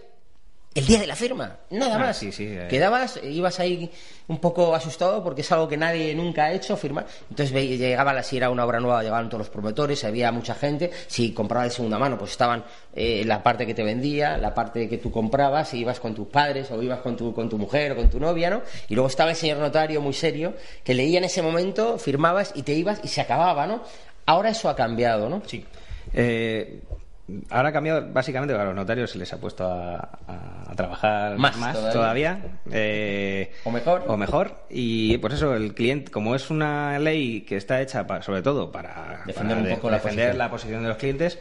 el día de la firma, nada ah, más. Eh. Quedabas, ibas ahí un poco asustado porque es algo que nadie nunca ha hecho, firmar. Entonces llegaba, si era una obra nueva, llegaban todos los promotores, había mucha gente. Si comprabas de segunda mano, pues estaban eh, la parte que te vendía, la parte que tú comprabas, si ibas con tus padres o ibas con tu, con tu mujer o con tu novia, ¿no? Y luego estaba el señor notario muy serio que leía en ese momento, firmabas y te ibas y se acababa, ¿no? Ahora eso ha cambiado, ¿no? Sí. Eh, Ahora ha cambiado básicamente a los notarios se les ha puesto a, trabajar más, todavía, eh, o mejor o mejor y por eso el cliente como es una ley que está hecha sobre todo para defender, un poco la, posición. la posición de los clientes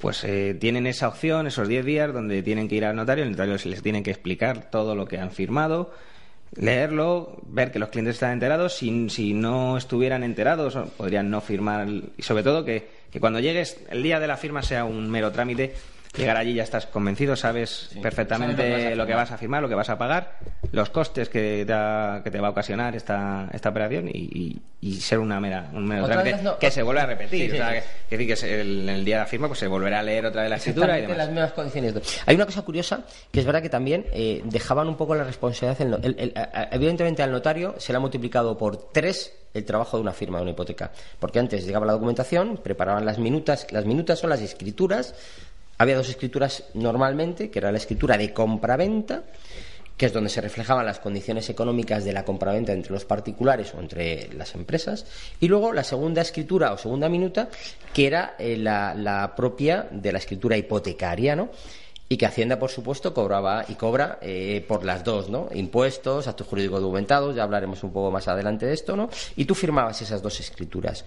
pues eh, tienen esa opción esos 10 días donde tienen que ir al notario el notario les tiene que explicar todo lo que han firmado leerlo, ver que los clientes están enterados. Si, si no estuvieran enterados, podrían no firmar. Y sobre todo que, que, cuando llegues, el día de la firma sea un mero trámite llegar allí ya estás convencido, sabes perfectamente lo que vas a firmar, lo que vas a pagar, los costes que te, va, que te va a ocasionar esta, esta operación y, ser una mera, un mero trámite que se vuelve a repetir. o sea, que, que, el, el, día de la firma pues se volverá a leer otra vez la escritura y demás. las mismas condiciones. Hay una cosa curiosa que es verdad que también eh, dejaban un poco la responsabilidad. evidentemente al notario se le ha multiplicado por tres el trabajo de una firma de una hipoteca. Porque antes llegaba la documentación, preparaban las minutas, las minutas son las escrituras. Había dos escrituras normalmente, que era la escritura de compraventa, que es donde se reflejaban las condiciones económicas de la compraventa entre los particulares o entre las empresas, y luego la segunda escritura o segunda minuta, que era eh, la, la propia de la escritura hipotecaria, ¿no? Y que Hacienda, por supuesto, cobraba y cobra eh, por las dos, ¿no? Impuestos, actos jurídicos documentados, ya hablaremos un poco más adelante de esto, ¿no? Y tú firmabas esas dos escrituras.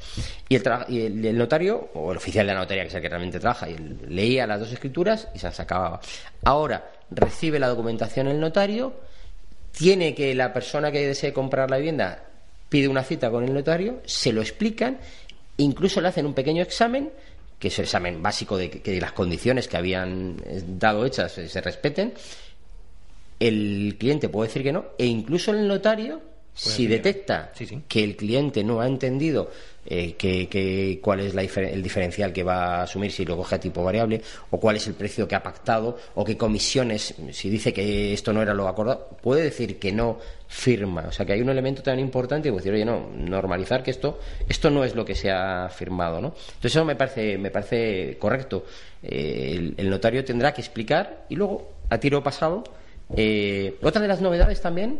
Y el, el, notario, o el oficial de la notaría, que es el que realmente trabaja, y leía las dos escrituras y se las acababa. Ahora recibe la documentación el notario, tiene que la persona que desee comprar la vivienda pide una cita con el notario, se lo explican, incluso le hacen un pequeño examen que es el examen básico de que, las condiciones que habían eh, dado hechas se respeten, el cliente puede decir que no, e incluso el notario, si detecta que el cliente no ha entendido eh, que, cuál es el diferencial que va a asumir si lo coge a tipo variable, o cuál es el precio que ha pactado, o qué comisiones, si dice que esto no era lo acordado, puede decir que no firma. O sea que hay un elemento tan importante y decir, oye, no, normalizar que esto, esto no es lo que se ha firmado, ¿no? Entonces eso me parece, me parece correcto. Eh, el, notario tendrá que explicar y luego, a tiro pasado, eh, otra de las novedades también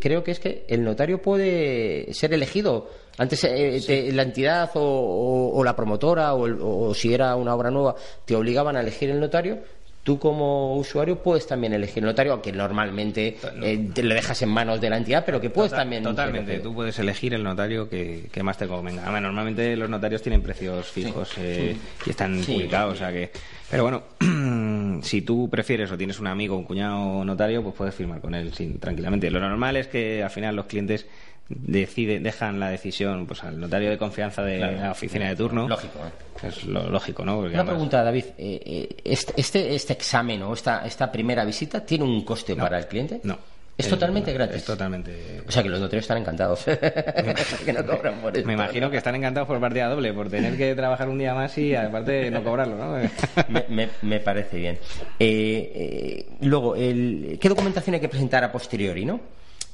creo que es que el notario puede ser elegido. Antes eh, la entidad o, la promotora o, si era una obra nueva te obligaban a elegir el notario. Tú como usuario puedes también elegir el notario, aunque normalmente eh, te lo dejas en manos de la entidad, pero que puedes también... Totalmente, tú puedes elegir el notario que, más te convenga. normalmente los notarios tienen precios fijos eh, y están publicados, o sea que... Pero bueno, si tú prefieres o tienes un amigo, un cuñado notario, pues puedes firmar con él sin, tranquilamente. Lo normal es que al final los clientes decide, dejan la decisión pues al notario de confianza de la oficina de turno. Lógico. ¿eh? Es lo lógico, ¿no? Una pregunta, David. Eh, eh, este, este, este, examen o esta, esta primera visita tiene un coste para el cliente? No. Es totalmente gratis. Es totalmente. O sea que los notarios están encantados. que no cobran por esto. Me imagino que están encantados por partida doble, por tener que trabajar un día más y aparte no cobrarlo, ¿no? me, me, parece bien. luego, el, ¿qué documentación hay que presentar a posteriori, no?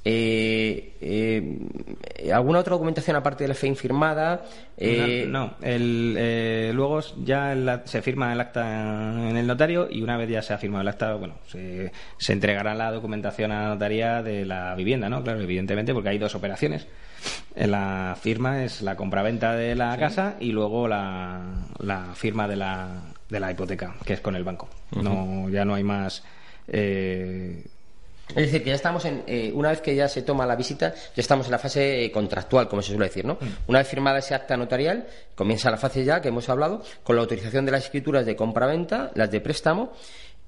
Eh, eh, ¿Alguna otra documentación aparte de la fe infirmada? Eh, no, el, luego ya se firma el acta en el notario y una vez ya se ha firmado el acta, bueno, se, entregará la documentación a la notaría de la vivienda, ¿no? Claro, evidentemente, porque hay dos operaciones. En la firma es la compraventa de la casa y luego la, la firma de la, de la hipoteca, que es con el banco. no Ya no hay más. Eh, es decir, que ya estamos en, eh, una vez que ya se toma la visita, ya estamos en la fase eh, contractual, como se suele decir, ¿no? Mm. Una vez firmada ese acta notarial, comienza la fase ya que hemos hablado, con la autorización de las escrituras de compra-venta, las de préstamo,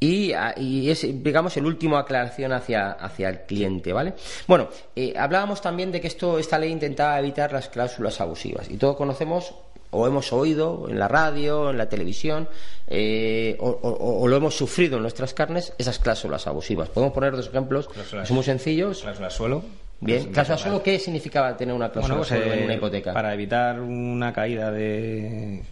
y, ah, es, digamos, el último aclaración hacia, hacia el cliente, ¿vale? Bueno, eh, hablábamos también de que esto, esta ley intentaba evitar las cláusulas abusivas, y todos conocemos o hemos oído en la radio, en la televisión, eh, o, lo hemos sufrido en nuestras carnes, esas cláusulas abusivas. Podemos poner dos ejemplos, son muy sencillos. Cláusula suelo. Bien, cláusula suelo, ¿qué significaba tener una cláusula pues, suelo en una eh, hipoteca? Para evitar una caída de.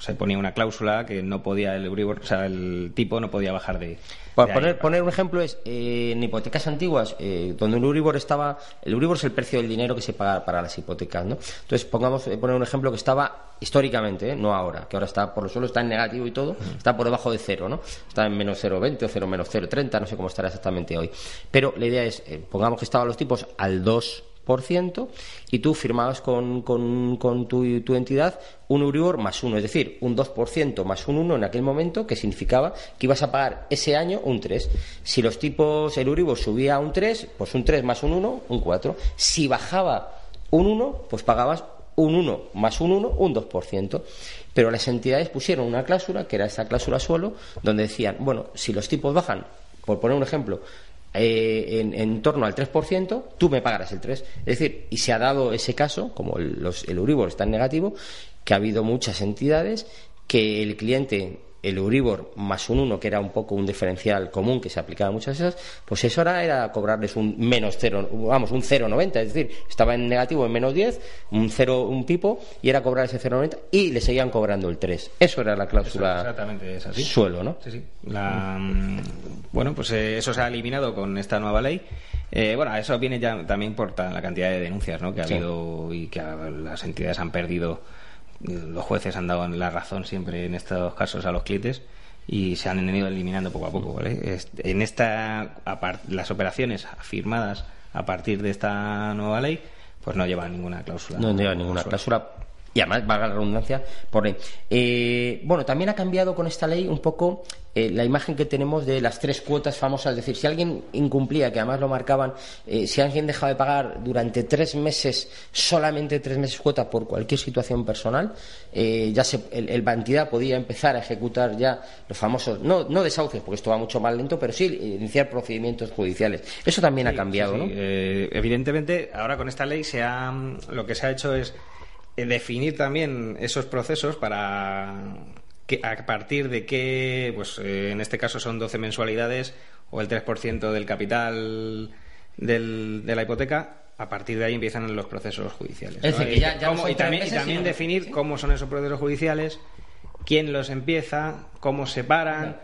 se ponía una cláusula que no podía el o sea, el tipo no podía bajar de. poner, poner un ejemplo es eh, en hipotecas antiguas, eh, donde un Euribor estaba. El Euribor es el precio del dinero que se paga para las hipotecas, ¿no? Entonces, pongamos, poner un ejemplo que estaba históricamente, no ahora, que ahora está por lo suelo está en negativo y todo, está por debajo de cero, ¿no? Está en menos 0,20 o 0 menos 0,30, no sé cómo estará exactamente hoy. Pero la idea es, pongamos que estaban los tipos al 2% y tú firmabas con, con, tu, tu, entidad un Euribor más uno, es decir, un 2% más un 1 en aquel momento, que significaba que ibas a pagar ese año un 3. Si los tipos, el Euribor subía a un 3, pues un 3 más un 1, un 4. Si bajaba un 1, pues pagabas un 1 más un 1, un 2%. Pero las entidades pusieron una cláusula, que era esa cláusula suelo, donde decían, bueno, si los tipos bajan, por poner un ejemplo, eh, en, torno al 3%, tú me pagarás el 3%. Es decir, y se ha dado ese caso, como el, los, el Euribor está en negativo, que ha habido muchas entidades que el cliente el Euribor más un 1, que era un poco un diferencial común que se aplicaba a muchas de esas, pues eso era, era cobrarles un menos 0, vamos, un 0,90, es decir, estaba en negativo en menos 10, un 0, un pipo, y era cobrar ese 0,90 y le seguían cobrando el 3. Eso era la cláusula exactamente es así. suelo, ¿no? Sí, sí. La, mm, bueno, pues eh, eso se ha eliminado con esta nueva ley. Eh, bueno, eso viene ya también por la cantidad de denuncias ¿no? que ha Sí. habido y que las entidades han perdido. Los jueces han dado la razón siempre en estos casos a los clientes y se han ido eliminando poco a poco. ¿vale? En esta, las operaciones firmadas a partir de esta nueva ley, pues no llevan ninguna cláusula. No lleva ninguna cláusula. Y además, valga la redundancia, por ley. Eh, bueno, también ha cambiado con esta ley un poco eh, la imagen que tenemos de las tres cuotas famosas. Es decir, si alguien incumplía, que además lo marcaban, eh, si alguien dejaba de pagar durante tres meses, solamente tres meses cuota por cualquier situación personal, eh, ya se, el, el- podía empezar a ejecutar ya los famosos, no, no desahucios, porque esto va mucho más lento, pero sí iniciar procedimientos judiciales. Eso también ha cambiado, sí, ¿no? sí. Eh, evidentemente, ahora con esta ley se ha, lo que se ha hecho es definir también esos procesos para que, a partir de qué, pues eh, en este caso son 12 mensualidades o el 3% del capital del- de la hipoteca. A partir de ahí empiezan los procesos judiciales. Es ¿no? decir, que Y ya- ya cómo- y también, y también definir cómo son esos procesos judiciales, quién los empieza, cómo se paran,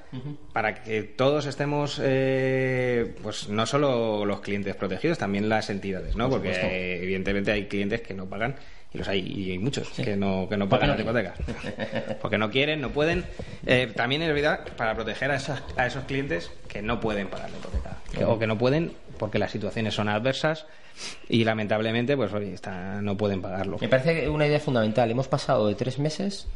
para que todos estemos, eh, pues no solo los clientes protegidos, también las entidades, ¿no? Por Porque eh, evidentemente hay clientes que no pagan y los hay y hay muchos que no que no pagan las hipotecas porque no quieren, no pueden. Eh, también es verdad para proteger a esos, a esos clientes que no pueden pagar la hipoteca que- o que no pueden porque las situaciones son adversas y lamentablemente pues oye, está, no pueden pagarlo. Me parece una idea fundamental. Hemos pasado de tres meses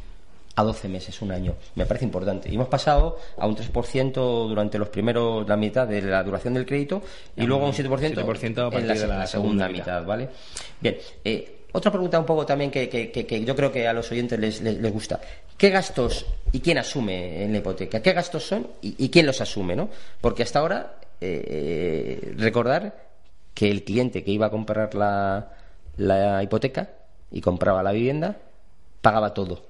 a 12 meses, un año. Me parece importante. Y hemos pasado a un 3% durante los primeros, la mitad de la duración del crédito y luego a un 7%, 7% a partir en la, de la segunda mitad, ¿vale? Bien. eh, otra pregunta un poco también que, que- que- yo creo que a los oyentes les, les- gusta. ¿Qué gastos y quién asume en la hipoteca? ¿Qué gastos son y, quién los asume? ¿no? Porque hasta ahora, eh, recordar que el cliente que iba a comprar la, la hipoteca y compraba la vivienda pagaba todo.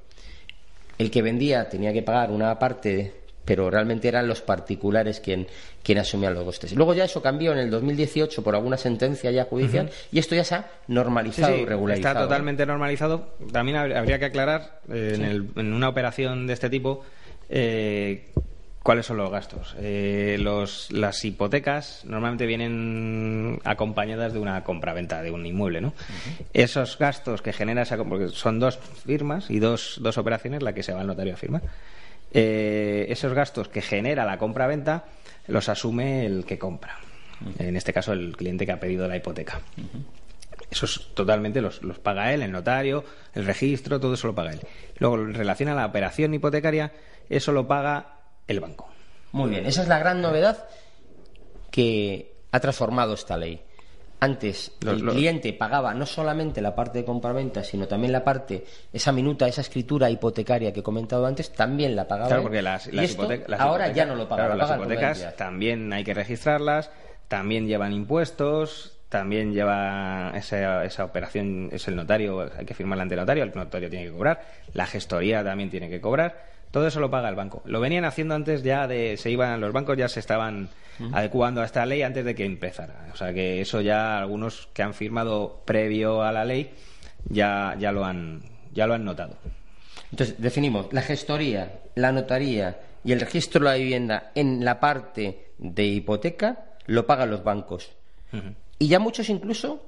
El que vendía tenía que pagar una parte, pero realmente eran los particulares quien, quien asumían los costes. Luego ya eso cambió en el 2018 por alguna sentencia ya judicial y esto ya se ha normalizado sí, y regularizado. está totalmente normalizado. También hab- habría que aclarar eh, en, el- en una operación de este tipo eh, cuáles son los gastos. Eh, los, las hipotecas normalmente vienen acompañadas de una compraventa de un inmueble, ¿no? Esos gastos que genera esa porque son dos firmas y dos, dos operaciones la que se va al notario a firmar. Eh, esos gastos que genera la compraventa los asume el que compra. En este caso, el cliente que ha pedido la hipoteca. Esos totalmente los, los paga él, el notario, el registro, todo eso lo paga él. Luego, en relación a la operación hipotecaria, eso lo paga el banco. Muy bien, esa es la gran novedad que ha transformado esta ley. Antes Los- el los- cliente pagaba no solamente la parte de compraventa, sino también la parte, esa minuta, esa escritura hipotecaria que he comentado antes, también la pagaba. Claro, porque las, las esto hipote- las ahora hipotecas- ya no lo paga. claro, las paga hipotecas también hay que registrarlas, también llevan impuestos, también lleva esa, esa operación, es el notario, hay que firmarla ante el notario, el notario tiene que cobrar, la gestoría también tiene que cobrar, todo eso lo paga el banco. Lo venían haciendo antes ya de, se iban, los bancos ya se estaban adecuando a esta ley antes de que empezara. O sea que eso ya algunos que han firmado previo a la ley ya, ya lo han, ya lo han notado. Entonces, definimos la gestoría, la notaría y el registro de la vivienda en la parte de hipoteca lo pagan los bancos. Y ya muchos incluso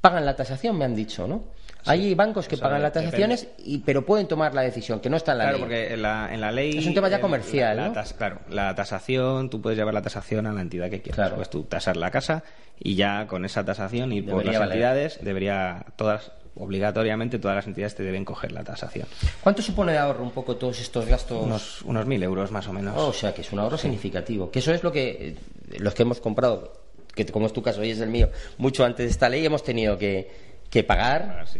pagan la tasación, me han dicho, ¿no? Hay bancos que O sea, pagan las tasaciones, y, pero pueden tomar la decisión, que no está en la Claro, ley. porque en la, en la ley. Es un tema ya comercial, la- la ¿no? tas- claro, la tasación, tú puedes llevar la tasación a la entidad que quieras. Claro. Pues tú tasar la casa y ya con esa tasación y por las valer. entidades, debería, todas, obligatoriamente, todas las entidades te deben coger la tasación. ¿Cuánto supone de ahorro un poco todos estos gastos? Unos, unos mil euros más o menos. Oh, o sea, que es un ahorro significativo. Que eso es lo que eh, los que hemos comprado, que como es tu caso y es el mío, mucho antes de esta ley hemos tenido que, que pagar Pagar, sí.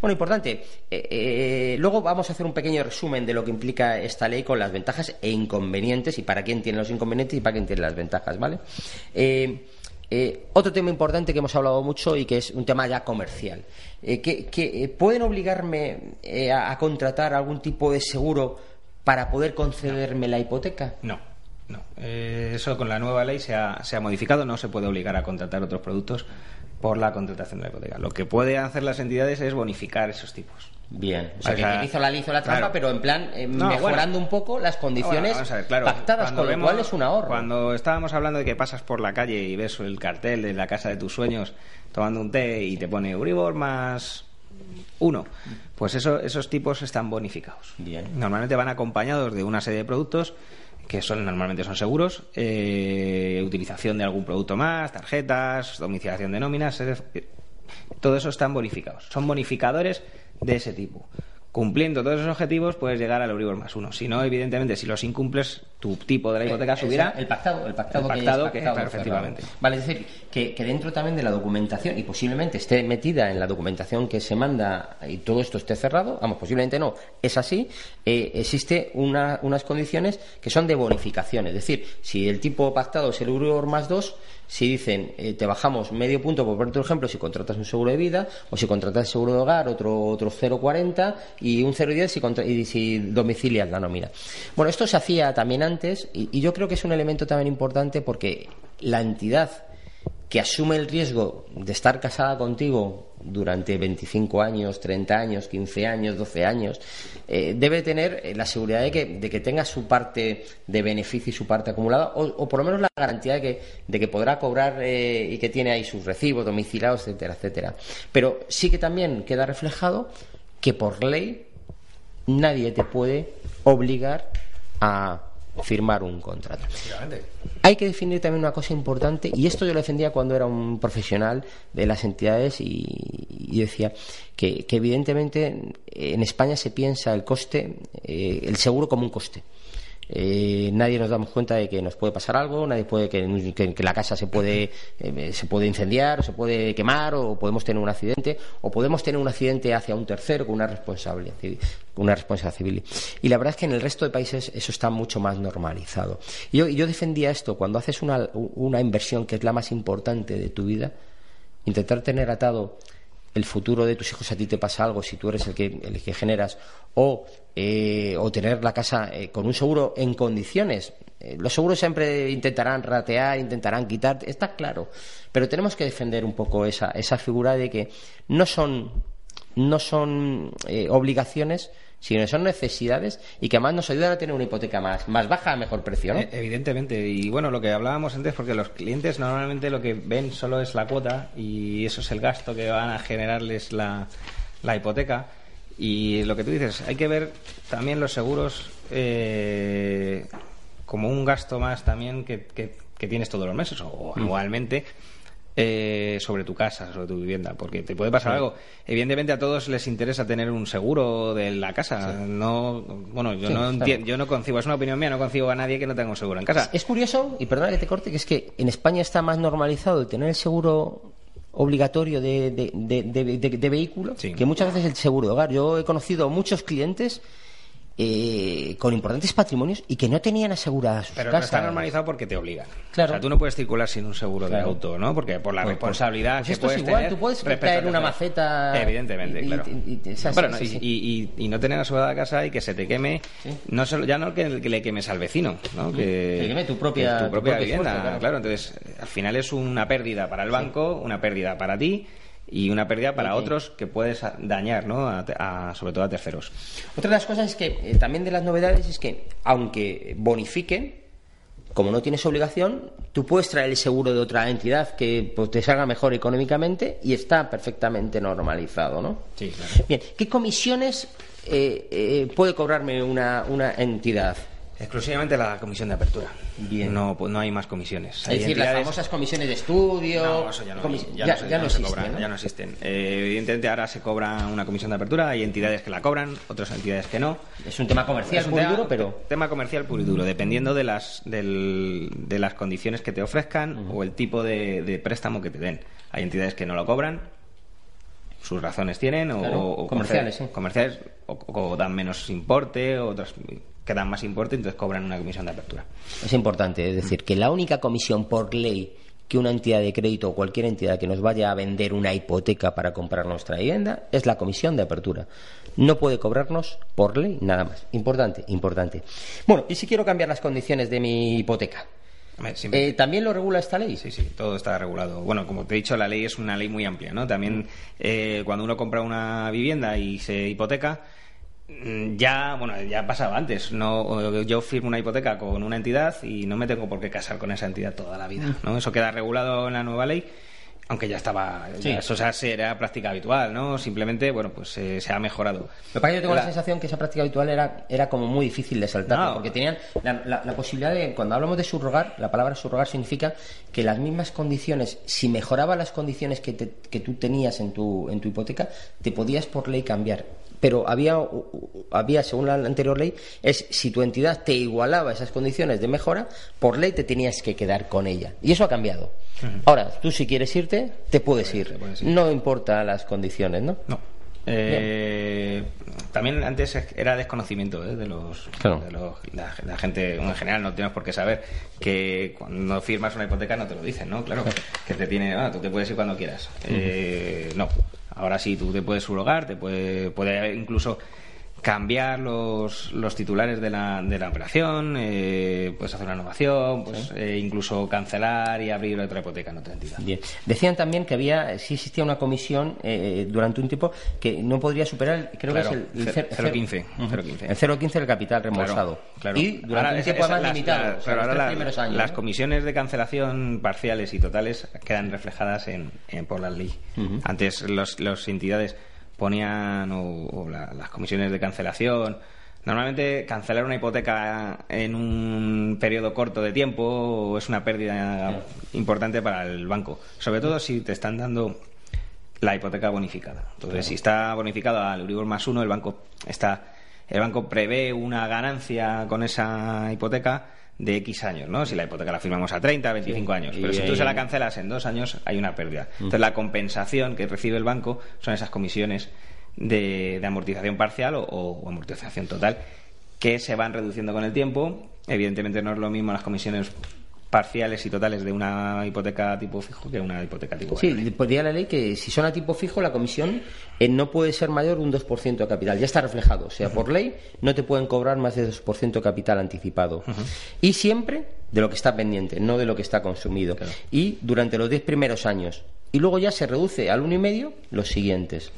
Bueno, importante. eh, eh, luego vamos a hacer un pequeño resumen de lo que implica esta ley con las ventajas e inconvenientes y para quién tiene los inconvenientes y para quién tiene las ventajas, ¿vale? Eh, otro tema importante que hemos hablado mucho y que es un tema ya comercial. Que, que, ¿Pueden obligarme a, a contratar algún tipo de seguro para poder concederme la hipoteca? No, no. Eh, eso con la nueva ley se ha, se ha modificado. No se puede obligar a contratar otros productos por la contratación de la hipoteca. Lo que pueden hacer las entidades es bonificar esos tipos. Bien, o sea, O sea, que hizo la hizo la trampa, claro. pero en plan eh, No, mejorando bueno. un poco las condiciones Bueno, ver, claro, pactadas, con lo cual es un ahorro. Cuando estábamos hablando de que pasas por la calle y ves el cartel de la casa de tus sueños tomando un té y te pone Euribor más uno, pues eso, esos tipos están bonificados. Bien. Normalmente van acompañados de una serie de productos que son normalmente son seguros, eh, utilización de algún producto más, tarjetas, domiciliación de nóminas, todo eso están bonificados. Son bonificadores de ese tipo. Cumpliendo todos esos objetivos puedes llegar al Euribor más uno. Si no, evidentemente, si los incumples, tu tipo de la hipoteca Eh, subirá. El pactado, el pactado, El que pactado que- pactado, claro, cerrado. efectivamente. Vale, es decir, que, que dentro también de la documentación, y posiblemente esté metida en la documentación que se manda y todo esto esté cerrado, vamos, posiblemente no, es así, eh, existe una- unas condiciones que son de bonificación. Es decir, si el tipo pactado es el Euribor más 2, si dicen eh, te bajamos medio punto, por ponerte un ejemplo, si contratas un seguro de vida, o si contratas seguro de hogar, otro, otro 0,40 y un 0,10 si, y si domicilias la nómina. Bueno, esto se hacía también antes y yo creo que es un elemento también importante porque la entidad que asume el riesgo de estar casada contigo durante 25 años, 30 años, 15 años, 12 años, eh, debe tener eh, la seguridad de que, de que tenga su parte de beneficio y su parte acumulada, o, o por lo menos la garantía de que, de que podrá cobrar eh, y que tiene ahí sus recibos domiciliados, etcétera, etcétera. Pero sí que también queda reflejado que por ley nadie te puede obligar a firmar un contrato. Hay que definir también una cosa importante, y esto yo lo defendía cuando era un profesional de las entidades y, y decía que, que evidentemente en España se piensa el coste, eh, el seguro como un coste. Eh, nadie nos damos cuenta de que nos puede pasar algo, nadie puede que, la casa se puede eh, se puede incendiar, se puede quemar, o podemos tener un accidente, o podemos tener un accidente hacia un tercero con una responsabilidad una responsabilidad civil. Y la verdad es que en el resto de países eso está mucho más normalizado. Y yo, yo defendía esto cuando haces una, una inversión que es la más importante de tu vida, intentar tener atado el futuro de tus hijos a ti te pasa algo, si tú eres el que, el que generas, o, eh, o tener la casa eh, con un seguro en condiciones. Eh, los seguros siempre intentarán ratear, intentarán quitar, está claro, pero tenemos que defender un poco esa, esa figura de que no son, no son eh, obligaciones, sino que son necesidades y que además nos ayudan a tener una hipoteca más, más baja a mejor precio. Eh, Evidentemente, y bueno, lo que hablábamos antes, porque los clientes normalmente lo que ven solo es la cuota y eso es el gasto que van a generarles la, la hipoteca. Y lo que tú dices, hay que ver también los seguros eh, como un gasto más también que, que- que tienes todos los meses o anualmente. eh, sobre tu casa, sobre tu vivienda, porque te puede pasar algo. Evidentemente a todos les interesa tener un seguro de la casa. No, bueno, yo Sí, no claro. entiendo, yo no concibo, es una opinión mía, no concibo a nadie que no tenga un seguro en casa. Es curioso, y perdona que te corte, que es que en España está más normalizado el tener el seguro obligatorio de, de, de- de- vehículo Sí. que muchas veces el seguro de hogar. Yo he conocido muchos clientes eh, con importantes patrimonios y que no tenían aseguradas sus Pero no casas. está normalizado porque te obligan. Claro. O sea, tú no puedes circular sin un seguro Claro. de auto, ¿no? Porque por la Pues- responsabilidad pues que esto es igual, tener tú puedes a una maceta Evidentemente, y- claro. y- no tener asegurada la casa y que se te queme, no solo, ya no que, que le quemes al vecino, ¿no? Que, Que queme tu propia- tu propio vivienda, esfuerzo, claro. Entonces, al final es una pérdida para el banco, una pérdida para ti y una pérdida para otros que puedes dañar, ¿no? A, a- sobre todo a terceros. Otra de las cosas es que eh, también de las novedades es que aunque bonifiquen, como no tienes obligación, tú puedes traer el seguro de otra entidad que pues, te salga mejor económicamente y está perfectamente normalizado, ¿no? Sí, claro. Bien, ¿qué comisiones eh, eh, puede cobrarme una, una entidad? Exclusivamente la comisión de apertura. Bien. No, pues no hay más comisiones. Es Hay decir, las famosas comisiones de estudio. No, eso ya no, comis- hay, ya, ya- no, se- ya no existen, cobran, ¿no? ya no existen. Eh, evidentemente ahora se cobra una comisión de apertura, hay entidades que la cobran, otras entidades que no. Es un tema comercial Es un puro tema- duro, pero tema comercial puro y duro, dependiendo de las del- de las condiciones que te ofrezcan o el tipo de, de préstamo que te den. Hay entidades que no lo cobran, sus razones tienen, o, Claro, o- o comerciales, comerciales o, o dan menos importe, otras que dan más importe, entonces cobran una comisión de apertura. es importante. Es decir, que la única comisión por ley que una entidad de crédito o cualquier entidad que nos vaya a vender una hipoteca para comprar nuestra vivienda es la comisión de apertura. No puede cobrarnos por ley nada más. Importante, importante. Bueno, y si quiero cambiar las condiciones de mi hipoteca. Eh, ¿También lo regula esta ley? Sí, sí, todo está regulado. Bueno, como te he dicho, la ley es una ley muy amplia, ¿no? También eh, cuando uno compra una vivienda y se hipoteca, ya, bueno, ya pasaba antes. No, yo firmo una hipoteca con una entidad y no me tengo por qué casar con esa entidad toda la vida, ¿no? Eso queda regulado en la nueva ley aunque ya estaba, eso ya era práctica habitual, ¿no? Simplemente, bueno, pues eh, se ha mejorado. Lo que yo tengo la... sensación que esa práctica habitual era, era como muy difícil de saltar, porque tenían la, posibilidad de, cuando hablamos de subrogar, la palabra subrogar significa que las mismas condiciones, si mejoraba las condiciones que, que tú tenías en tu, en tu hipoteca, te podías por ley cambiar pero había, había, según la anterior ley, es si tu entidad te igualaba esas condiciones de mejora, por ley te tenías que quedar con ella. Y eso ha cambiado. Ahora, tú si quieres irte, te puedes, ir. No importa las condiciones, ¿no? No. Eh, también antes era desconocimiento ¿eh? de, los, de los la, gente en general no tienes por qué saber que cuando firmas una hipoteca no te lo dicen no claro que te tiene ah, tú te puedes ir cuando quieras eh, no Ahora sí, tú te puedes subrogar, te puede, puede incluso cambiar los, los titulares de la, de la operación, eh, puedes hacer una innovación, pues eh, incluso cancelar y abrir otra hipoteca en otra entidad. Bien. Decían también que había, sí existía una comisión eh, durante un tiempo que no podría superar, creo que es el, 0,15. El 0,15 del capital reembolsado. Claro, Y durante un tiempo más limitado. pero ahora las comisiones de cancelación parciales y totales quedan reflejadas en, por la ley. Antes las los entidades ponían o, las comisiones de cancelación. Normalmente cancelar una hipoteca en un periodo corto de tiempo es una pérdida importante para el banco, sobre todo si te están dando la hipoteca bonificada. Entonces, si está bonificado al Euribor más uno, el banco está el banco prevé una ganancia con esa hipoteca de X años, ¿no? Si la hipoteca la firmamos a 30, 25 años. Pero si tú se la cancelas en dos años, hay una pérdida. Entonces, la compensación que recibe el banco son esas comisiones de, amortización parcial o, amortización total que se van reduciendo con el tiempo. Evidentemente, no es lo mismo las comisiones parciales y totales de una hipoteca tipo fijo que una hipoteca tipo Sí, podría la ley que si son a tipo fijo la comisión eh, no puede ser mayor un 2% de capital. Ya está reflejado. O sea, por ley no te pueden cobrar más de 2% de capital anticipado. Y siempre de lo que está pendiente, no de lo que está consumido. Y durante los 10 primeros años. Y luego ya se reduce al 1,5 los siguientes.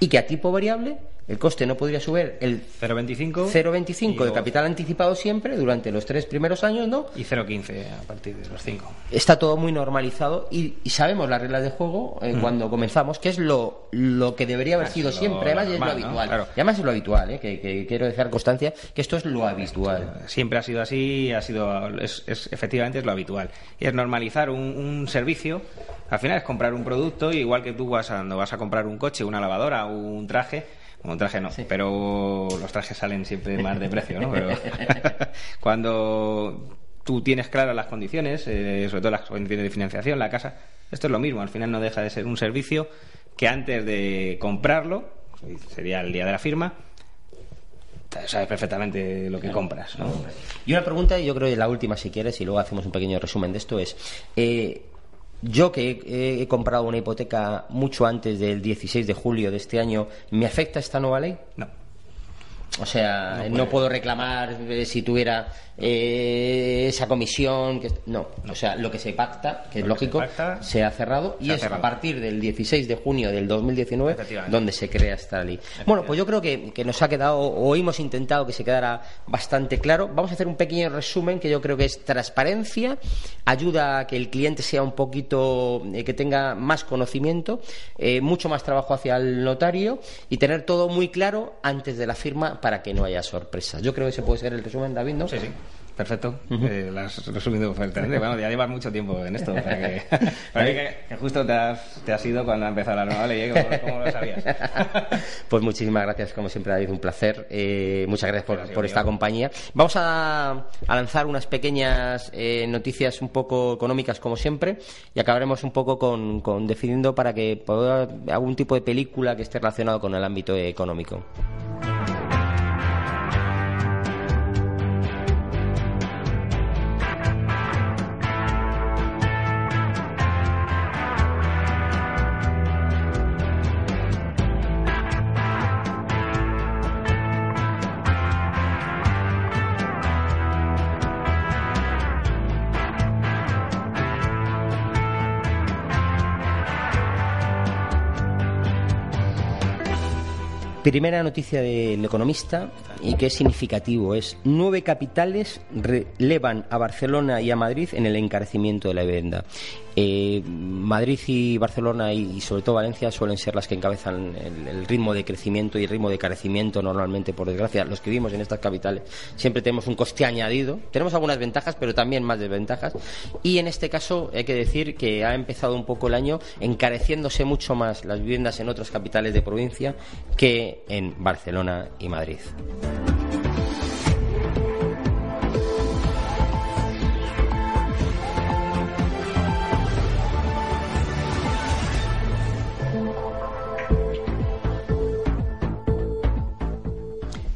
Y que a tipo variable el coste no podría subir el 0,25 de capital anticipado siempre durante los tres primeros años, ¿no? Y 0,15 a partir de los cinco. Está todo muy normalizado y, sabemos las reglas de juego eh, cuando comenzamos, que es lo, lo que debería haber sido siempre, además es lo habitual. Y además es lo habitual, ¿eh? que, quiero dejar constancia que esto es lo habitual. Siempre ha sido así, ha sido es, efectivamente es lo habitual. Y es normalizar un, un servicio al final es comprar un producto, igual que tú vas a, cuando vas a comprar un coche, una lavadora, un traje, un traje no, pero los trajes salen siempre más de precio, ¿no? Pero cuando tú tienes claras las condiciones, eh, sobre todo las condiciones de financiación, la casa, esto es lo mismo, al final no deja de ser un servicio que antes de comprarlo, sería el día de la firma, sabes perfectamente lo que compras. ¿no? Y una pregunta, y yo creo que la última si quieres, y luego hacemos un pequeño resumen de esto, es... Eh, yo que he, comprado una hipoteca mucho antes del 16 de julio de este año, ¿me afecta esta nueva ley? No. O sea, no, puedo reclamar eh, si tuviera eh, esa comisión. Que, no. o sea, lo que se pacta, que es lógico, se, ha cerrado y es a partir del 16 de junio del 2019 donde se crea esta ley. Bueno, pues yo creo que, que, nos ha quedado, o hemos intentado que se quedara bastante claro. Vamos a hacer un pequeño resumen que yo creo que es transparencia, ayuda a que el cliente sea un poquito, eh, que tenga más conocimiento, mucho más trabajo hacia el notario y tener todo muy claro antes de la firma para que no haya sorpresas. Yo creo que ese puede ser el resumen, David, ¿no? Sí, sí. Perfecto, eh, lo has resumido perfectamente. Bueno, ya llevas mucho tiempo en esto. O sea que, que, justo te has, te has, ido cuando ha empezado la nueva ley, ¿eh? ¿Cómo, lo sabías? Pues muchísimas gracias, como siempre, David, un placer. Eh, muchas gracias por, por esta compañía. Vamos a, a lanzar unas pequeñas eh, noticias un poco económicas, como siempre, y acabaremos un poco con, con decidiendo para que pueda algún tipo de película que esté relacionado con el ámbito económico. Primera noticia del economista y que es significativo es nueve capitales relevan a Barcelona y a Madrid en el encarecimiento de la vivienda. Eh, Madrid y Barcelona y, sobre todo Valencia suelen ser las que encabezan el, ritmo de crecimiento y el ritmo de carecimiento normalmente, por desgracia. Los que vivimos en estas capitales siempre tenemos un coste añadido. Tenemos algunas ventajas, pero también más desventajas. Y en este caso hay que decir que ha empezado un poco el año encareciéndose mucho más las viviendas en otras capitales de provincia que en Barcelona y Madrid.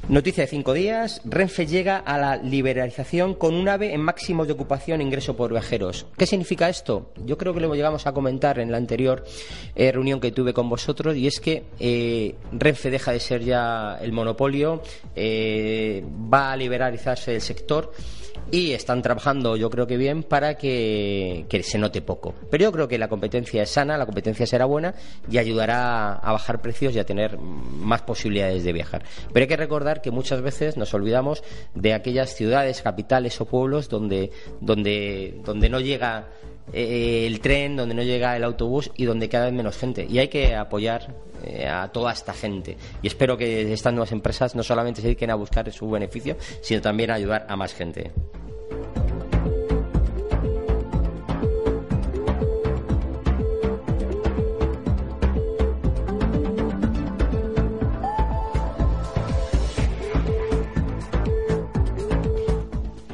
Noticia de cinco días. Renfe llega a la liberalización con un AVE en máximos de ocupación e ingreso por viajeros. ¿Qué significa esto? Yo creo que lo llegamos a comentar en la anterior eh, reunión que tuve con vosotros y es que eh, Renfe deja de ser ya el monopolio, eh, va a liberalizarse el sector y están trabajando yo creo que bien para que, se note poco. Pero yo creo que la competencia es sana, la competencia será buena y ayudará a bajar precios y a tener más posibilidades de viajar. Pero hay que recordar que muchas veces nos olvidamos de aquellas ciudades, capitales o pueblos donde, donde, donde no llega eh, el tren, donde no llega el autobús y donde cada vez menos gente. Y hay que apoyar eh, a toda esta gente. Y espero que estas nuevas empresas no solamente se dediquen a buscar su beneficio, sino también a ayudar a más gente.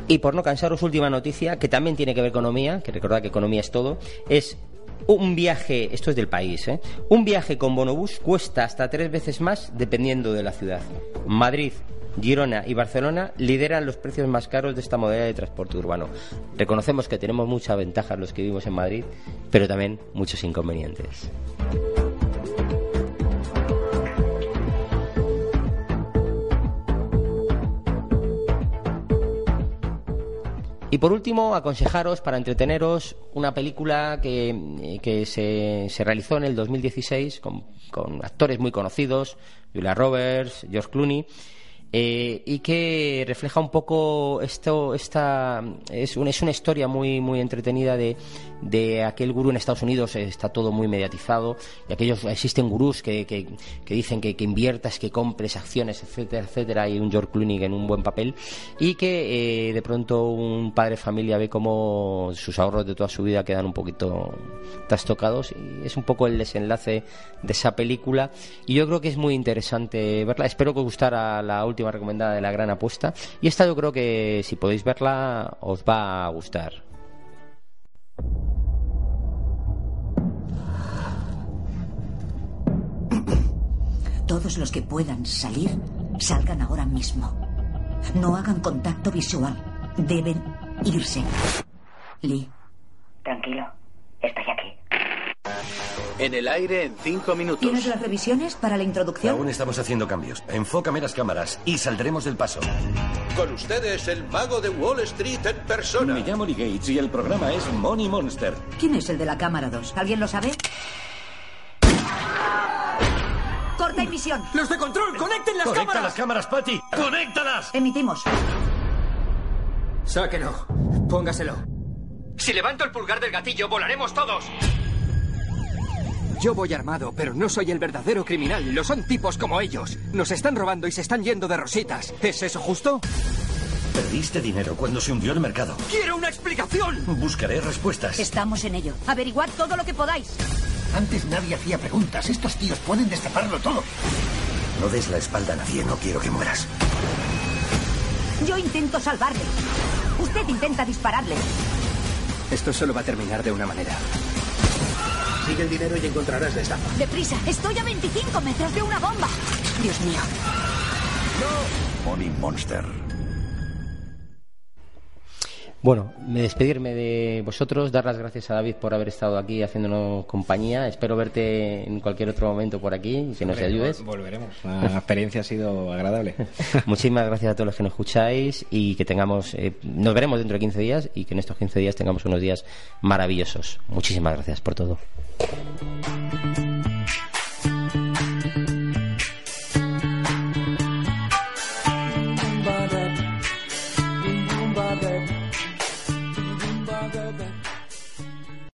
Y por no cansaros, última noticia, que también tiene que ver con economía, que recordad que economía es todo, es un viaje, esto es del país, ¿eh? un viaje con bonobús cuesta hasta tres veces más dependiendo de la ciudad. Madrid, Girona y Barcelona lideran los precios más caros de esta modalidad de transporte urbano. Reconocemos que tenemos muchas ventajas los que vivimos en Madrid, pero también muchos inconvenientes. Y por último, aconsejaros para entreteneros una película que, que se, se, realizó en el 2016 con, con actores muy conocidos, Julia Roberts, George Clooney, eh, y que refleja un poco esto, esta es, es una historia muy muy entretenida de, de aquel gurú en Estados Unidos, está todo muy mediatizado, y aquellos existen gurús que, que, dicen que, que, inviertas, que compres acciones, etcétera, etcétera, y un George Clooney en un buen papel, y que eh, de pronto un padre de familia ve como sus ahorros de toda su vida quedan un poquito trastocados, y es un poco el desenlace de esa película, y yo creo que es muy interesante verla, espero que os gustara la última recomendada de la gran apuesta. Y esta yo creo que si podéis verla os va a gustar. Todos los que puedan salir, salgan ahora mismo. No hagan contacto visual. Deben irse. Lee. Tranquilo. En el aire en cinco minutos. ¿Tienes las revisiones para la introducción? Aún estamos haciendo cambios. Enfócame las cámaras y saldremos del paso. Con ustedes, el mago de Wall Street en persona. Me llamo Lee Gates y el programa es Money Monster. ¿Quién es el de la cámara 2? ¿Alguien lo sabe? ¡Corta emisión! ¡Los de control! ¡Conecten las Conecta cámaras! las cámaras, Patty! ¡Conéctalas! Emitimos. Sáquelo. Póngaselo. Si levanto el pulgar del gatillo, volaremos todos. Yo voy armado, pero no soy el verdadero criminal. Lo son tipos como ellos. Nos están robando y se están yendo de rositas. ¿Es eso justo? Perdiste dinero cuando se hundió el mercado. ¡Quiero una explicación! Buscaré respuestas. Estamos en ello. Averiguad todo lo que podáis. Antes nadie hacía preguntas. Estos tíos pueden destaparlo todo. No des la espalda a nadie. No quiero que mueras. Yo intento salvarle. Usted intenta dispararle. Esto solo va a terminar de una manera. Sigue el dinero y encontrarás la estafa. Deprisa, estoy a 25 metros de una bomba. Dios mío. Money Monster. Bueno, me despedirme de vosotros, dar las gracias a David por haber estado aquí haciéndonos compañía. Espero verte en cualquier otro momento por aquí y que nos ayudes. Volveremos. La experiencia ha sido agradable. Muchísimas gracias a todos los que nos escucháis y que tengamos, eh, nos veremos dentro de 15 días y que en estos 15 días tengamos unos días maravillosos. Muchísimas gracias por todo.